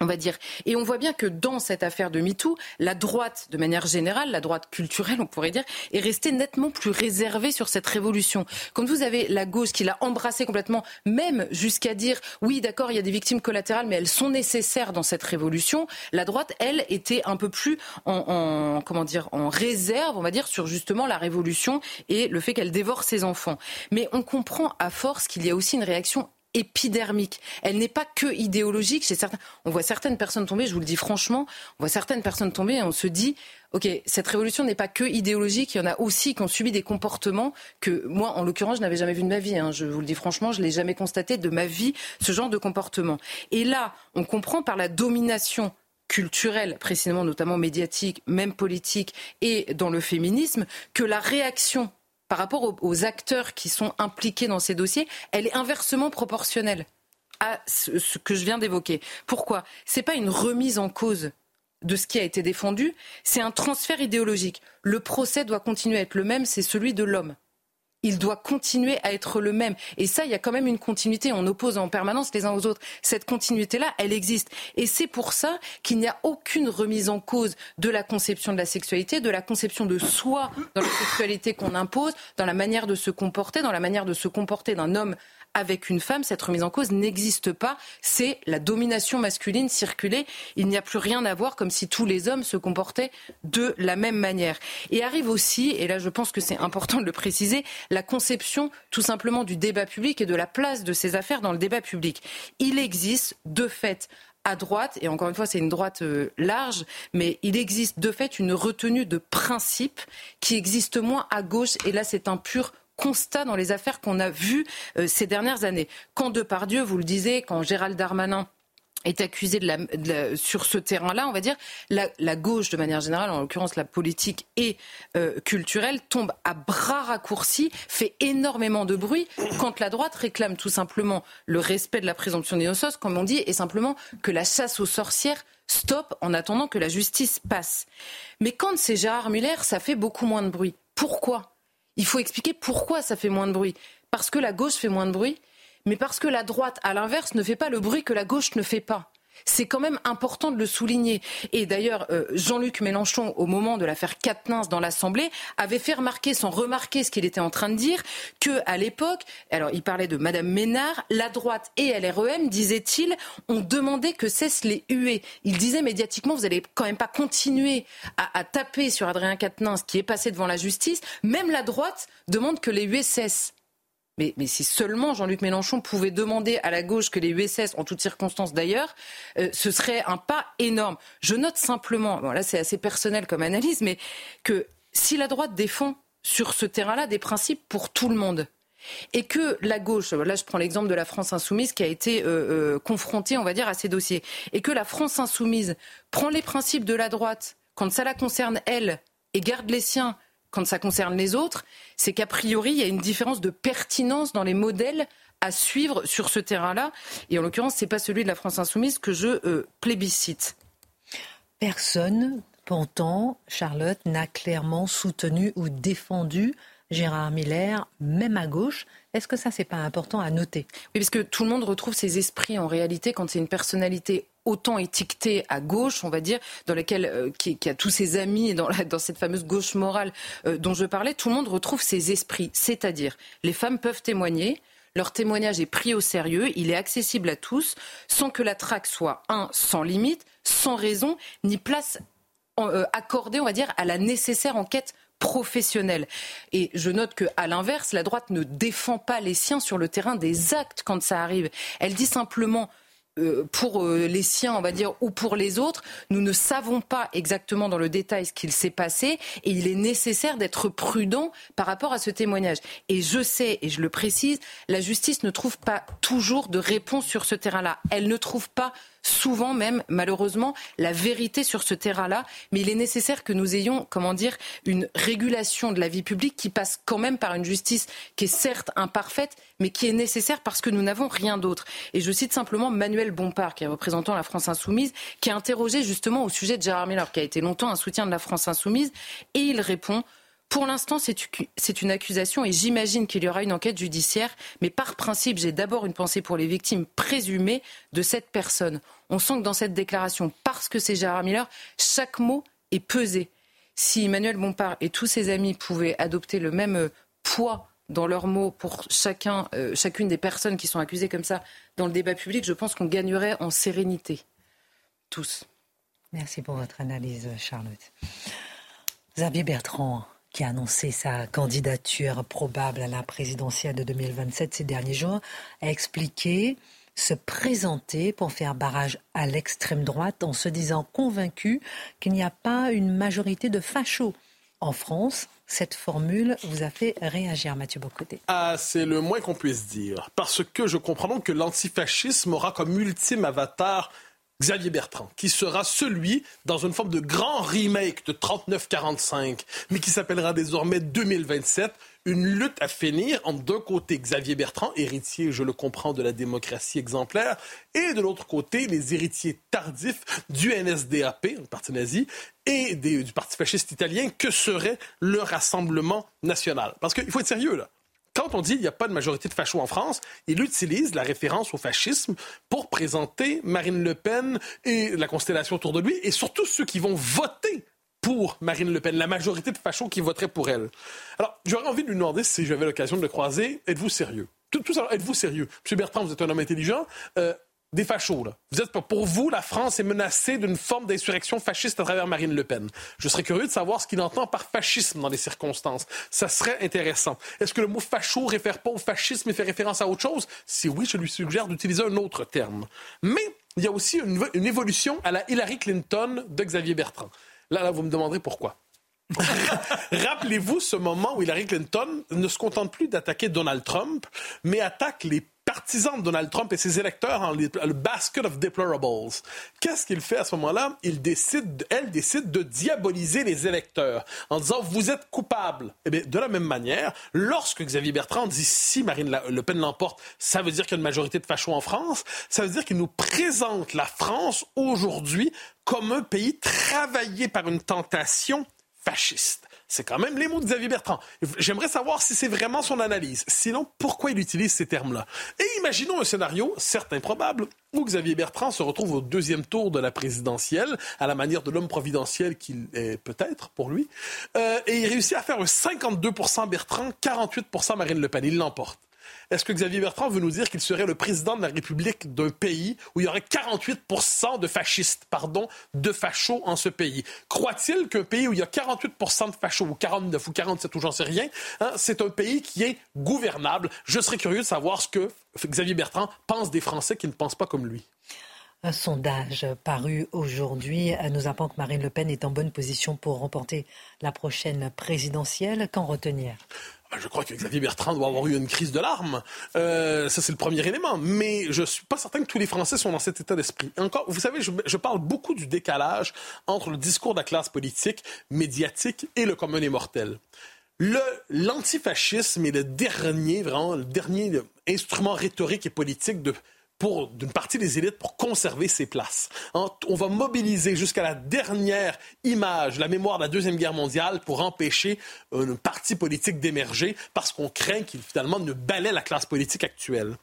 on va dire. Et on voit bien que dans cette affaire de MeToo, la droite, de manière générale, la droite culturelle, on pourrait dire, est restée nettement plus réservée sur cette révolution. Quand vous avez la gauche qui l'a embrassée complètement, même jusqu'à dire, oui, d'accord, il y a des victimes collatérales, mais elles sont nécessaires dans cette révolution, la droite, elle, était un peu plus en, comment dire, en réserve, on va dire, sur justement la révolution et le fait qu'elle dévore ses enfants. Mais on comprend à force qu'il y a aussi une réaction épidermique. Elle n'est pas que idéologique. Chez certains, on voit certaines personnes tomber. Je vous le dis franchement, on voit certaines personnes tomber et on se dit, ok, cette révolution n'est pas que idéologique. Il y en a aussi qui ont subi des comportements que moi, en l'occurrence, je n'avais jamais vu de ma vie. Hein. Je vous le dis franchement, je l'ai jamais constaté de ma vie ce genre de comportement. Et là, on comprend par la domination culturelle, précisément notamment médiatique, même politique, et dans le féminisme, que la réaction par rapport aux, acteurs qui sont impliqués dans ces dossiers, elle est inversement proportionnelle à ce, que je viens d'évoquer. Pourquoi? C'est pas une remise en cause de ce qui a été défendu, c'est un transfert idéologique. Le procès doit continuer à être le même, c'est celui de l'homme il doit continuer à être le même. Et ça, il y a quand même une continuité. On oppose en permanence les uns aux autres. Cette continuité-là, elle existe. Et c'est pour ça qu'il n'y a aucune remise en cause de la conception de la sexualité, de la conception de soi dans la sexualité qu'on impose, dans la manière de se comporter, dans la manière de se comporter d'un homme avec une femme, cette remise en cause n'existe pas. C'est la domination masculine circulée. Il n'y a plus rien à voir comme si tous les hommes se comportaient de la même manière. Et arrive aussi, et là je pense que c'est important de le préciser, la conception tout simplement du débat public et de la place de ces affaires dans le débat public. Il existe de fait à droite, et encore une fois c'est une droite euh, large, mais il existe de fait une retenue de principe qui existe moins à gauche, et là c'est un pur constat dans les affaires qu'on a vues euh, ces dernières années. Quand Depardieu, vous le disiez, quand Gérald Darmanin est accusé sur ce terrain-là, on va dire, la, gauche, de manière générale, en l'occurrence la politique et euh, culturelle, tombe à bras raccourcis, fait énormément de bruit, quand la droite réclame tout simplement le respect de la présomption d'innocence, comme on dit, et simplement que la chasse aux sorcières stoppe en attendant que la justice passe. Mais quand c'est Gérard Muller, ça fait beaucoup moins de bruit. Pourquoi? Il faut expliquer pourquoi ça fait moins de bruit. Parce que la gauche fait moins de bruit, mais parce que la droite, à l'inverse, ne fait pas le bruit que la gauche ne fait pas. C'est quand même important de le souligner. Et d'ailleurs, euh, Jean-Luc Mélenchon, au moment de l'affaire Quatennens dans l'Assemblée, avait fait remarquer, sans remarquer ce qu'il était en train de dire, que à l'époque, alors il parlait de Madame Ménard, la droite et LREM, disait-il, ont demandé que cessent les huées. Il disait médiatiquement, vous n'allez quand même pas continuer à, taper sur Adrien Quatennens qui est passé devant la justice. Même la droite demande que les huées cessent. Mais, si seulement Jean-Luc Mélenchon pouvait demander à la gauche que les USS, en toutes circonstances d'ailleurs, euh, ce serait un pas énorme. Je note simplement, bon là c'est assez personnel comme analyse, mais que si la droite défend sur ce terrain-là des principes pour tout le monde, et que la gauche, là je prends l'exemple de la France insoumise qui a été euh, euh, confrontée, on va dire, à ces dossiers, et que la France insoumise prend les principes de la droite quand ça la concerne elle et garde les siens quand ça concerne les autres, c'est qu'a priori, il y a une différence de pertinence dans les modèles à suivre sur ce terrain-là. Et en l'occurrence, ce n'est pas celui de la France insoumise que je euh, plébiscite. Personne, pourtant, Charlotte, n'a clairement soutenu ou défendu Gérard Miller, même à gauche. Est-ce que ça, c'est pas important à noter? Oui, parce que tout le monde retrouve ses esprits en réalité quand c'est une personnalité autant étiquetée à gauche, on va dire, dans laquelle euh, qui, a tous ses amis dans, dans cette fameuse gauche morale euh, dont je parlais, tout le monde retrouve ses esprits. C'est-à-dire, les femmes peuvent témoigner. Leur témoignage est pris au sérieux, il est accessible à tous, sans que la traque soit, un, sans limite, sans raison, ni place euh, accordée, on va dire, à la nécessaire enquête professionnel. Et je note que, l'inverse, la droite ne défend pas les siens sur le terrain des actes quand ça arrive. Elle dit simplement pour euh, les siens, on va dire, ou pour les autres, nous ne savons pas exactement dans le détail ce qu'il s'est passé et il est nécessaire d'être prudent par rapport à ce témoignage. Et je sais, et je le précise, la justice ne trouve pas toujours de réponse sur ce terrain-là. Elle ne trouve pas souvent même, malheureusement, la vérité sur ce terrain-là. Mais il est nécessaire que nous ayons, comment dire, une régulation de la vie publique qui passe quand même par une justice qui est certes imparfaite, mais qui est nécessaire parce que nous n'avons rien d'autre. Et je cite simplement Manuel Bompard, qui est représentant la France Insoumise, qui a interrogé justement au sujet de Gérard Miller, qui a été longtemps un soutien de la France Insoumise, et il répond pour l'instant, c'est une accusation et j'imagine qu'il y aura une enquête judiciaire. Mais par principe, j'ai d'abord une pensée pour les victimes présumées de cette personne. On sent que dans cette déclaration, parce que c'est Gérard Miller, chaque mot est pesé. Si Emmanuel Bompard et tous ses amis pouvaient adopter le même euh, poids dans leurs mots pour chacun, euh, chacune des personnes qui sont accusées comme ça dans le débat public, je pense qu'on gagnerait en sérénité. Tous. Merci pour votre analyse, Charlotte. Xavier Bertrand, qui a annoncé sa candidature probable à la présidentielle de 2027 ces derniers jours, a expliqué se présenter pour faire barrage à l'extrême droite en se disant convaincu qu'il n'y a pas une majorité de fachos en France. Cette formule vous a fait réagir, Mathieu Bocoté. Ah, c'est le moins qu'on puisse dire. Parce que je comprends donc que l'antifascisme aura comme ultime avatar Xavier Bertrand, qui sera celui dans une forme de grand remake de 39-45, mais qui s'appellera désormais 2027, une lutte à finir entre d'un côté Xavier Bertrand, héritier, je le comprends, de la démocratie exemplaire, et de l'autre côté les héritiers tardifs du NSDAP, le parti nazi, et du parti fasciste italien, que serait le Rassemblement national. Parce qu'il faut être sérieux, là quand on dit qu'il n'y a pas de majorité de fachos en France, il utilise la référence au fascisme pour présenter Marine Le Pen et la constellation autour de lui, et surtout ceux qui vont voter pour Marine Le Pen, la majorité de fachos qui voteraient pour elle. Alors, j'aurais envie de lui demander si j'avais l'occasion de le croiser, êtes-vous sérieux? Tout, tout êtes-vous sérieux? Monsieur Bertrand, vous êtes un homme intelligent. Euh, des fachos. Là. Vous êtes pour vous, la France est menacée d'une forme d'insurrection fasciste à travers Marine Le Pen. Je serais curieux de savoir ce qu'il entend par fascisme dans les circonstances. Ça serait intéressant. Est-ce que le mot facho réfère pas au fascisme et fait référence à autre chose? Si oui, je lui suggère d'utiliser un autre terme. Mais il y a aussi une, une évolution à la Hillary Clinton de Xavier Bertrand. Là, là, vous me demanderez pourquoi. <laughs> Rappelez-vous ce moment où Hillary Clinton ne se contente plus d'attaquer Donald Trump, mais attaque les partisans de Donald Trump et ses électeurs en le basket of deplorables. Qu'est-ce qu'il fait à ce moment-là? Il décide, elle décide de diaboliser les électeurs en disant vous êtes coupables. Eh bien, de la même manière, lorsque Xavier Bertrand dit si Marine Le Pen l'emporte, ça veut dire qu'il y a une majorité de fachos en France, ça veut dire qu'il nous présente la France aujourd'hui comme un pays travaillé par une tentation fasciste. C'est quand même les mots de Xavier Bertrand. J'aimerais savoir si c'est vraiment son analyse. Sinon, pourquoi il utilise ces termes-là? Et imaginons un scénario, certes improbable, où Xavier Bertrand se retrouve au deuxième tour de la présidentielle, à la manière de l'homme providentiel qu'il est peut-être pour lui, euh, et il réussit à faire un 52% Bertrand, 48% Marine Le Pen. Il l'emporte. Est-ce que Xavier Bertrand veut nous dire qu'il serait le président de la République d'un pays où il y aurait 48 de fascistes, pardon, de fachos en ce pays? Croit-il qu'un pays où il y a 48% de fachos, ou 49 ou 47 ou j'en sais rien, hein, c'est un pays qui est gouvernable? Je serais curieux de savoir ce que Xavier Bertrand pense des Français qui ne pensent pas comme lui. Un sondage paru aujourd'hui nous apprend que Marine Le Pen est en bonne position pour remporter la prochaine présidentielle. Qu'en retenir? Ah, je crois que Xavier Bertrand doit avoir eu une crise de larmes. Euh, ça, c'est le premier élément. Mais je suis pas certain que tous les Français sont dans cet état d'esprit. Encore, vous savez, je, je, parle beaucoup du décalage entre le discours de la classe politique, médiatique et le commun des mortels. Le, l'antifascisme est le dernier, vraiment, le dernier instrument rhétorique et politique de, pour d'une partie des élites pour conserver ses places. On va mobiliser jusqu'à la dernière image, la mémoire de la Deuxième Guerre mondiale pour empêcher un parti politique d'émerger parce qu'on craint qu'il finalement ne balaie la classe politique actuelle.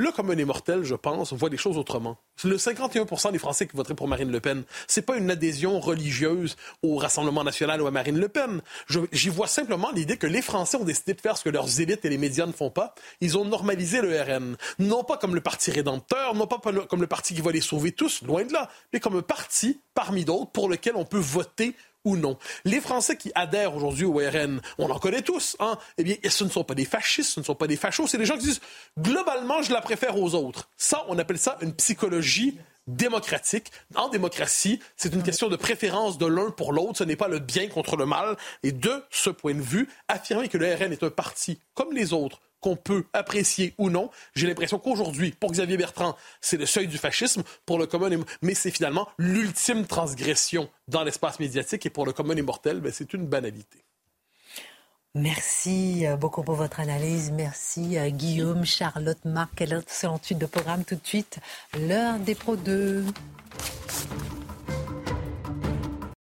Le commun des mortels, je pense, voit les choses autrement. Le 51 des Français qui voteraient pour Marine Le Pen, c'est pas une adhésion religieuse au Rassemblement national ou à Marine Le Pen. J'y vois simplement l'idée que les Français ont décidé de faire ce que leurs élites et les médias ne font pas. Ils ont normalisé le RN. Non pas comme le parti rédempteur, non pas comme le parti qui va les sauver tous, loin de là, mais comme un parti parmi d'autres pour lequel on peut voter ou non. Les Français qui adhèrent aujourd'hui au RN, on en connaît tous, hein? Eh bien, ce ne sont pas des fascistes, ce ne sont pas des fachos, c'est des gens qui disent globalement, je la préfère aux autres. Ça, on appelle ça une psychologie démocratique. En démocratie, c'est une question de préférence de l'un pour l'autre. Ce n'est pas le bien contre le mal. Et de ce point de vue, affirmer que le RN est un parti comme les autres, qu'on peut apprécier ou non. J'ai l'impression qu'aujourd'hui, pour Xavier Bertrand, c'est le seuil du fascisme, pour le commun, mais c'est finalement l'ultime transgression dans l'espace médiatique, et pour le commun immortel, ben, c'est une banalité. Merci euh, beaucoup pour votre analyse. Merci euh, Guillaume, Charlotte, Marc. Quelle excellente suite de programme tout de suite. L'heure des pros 2.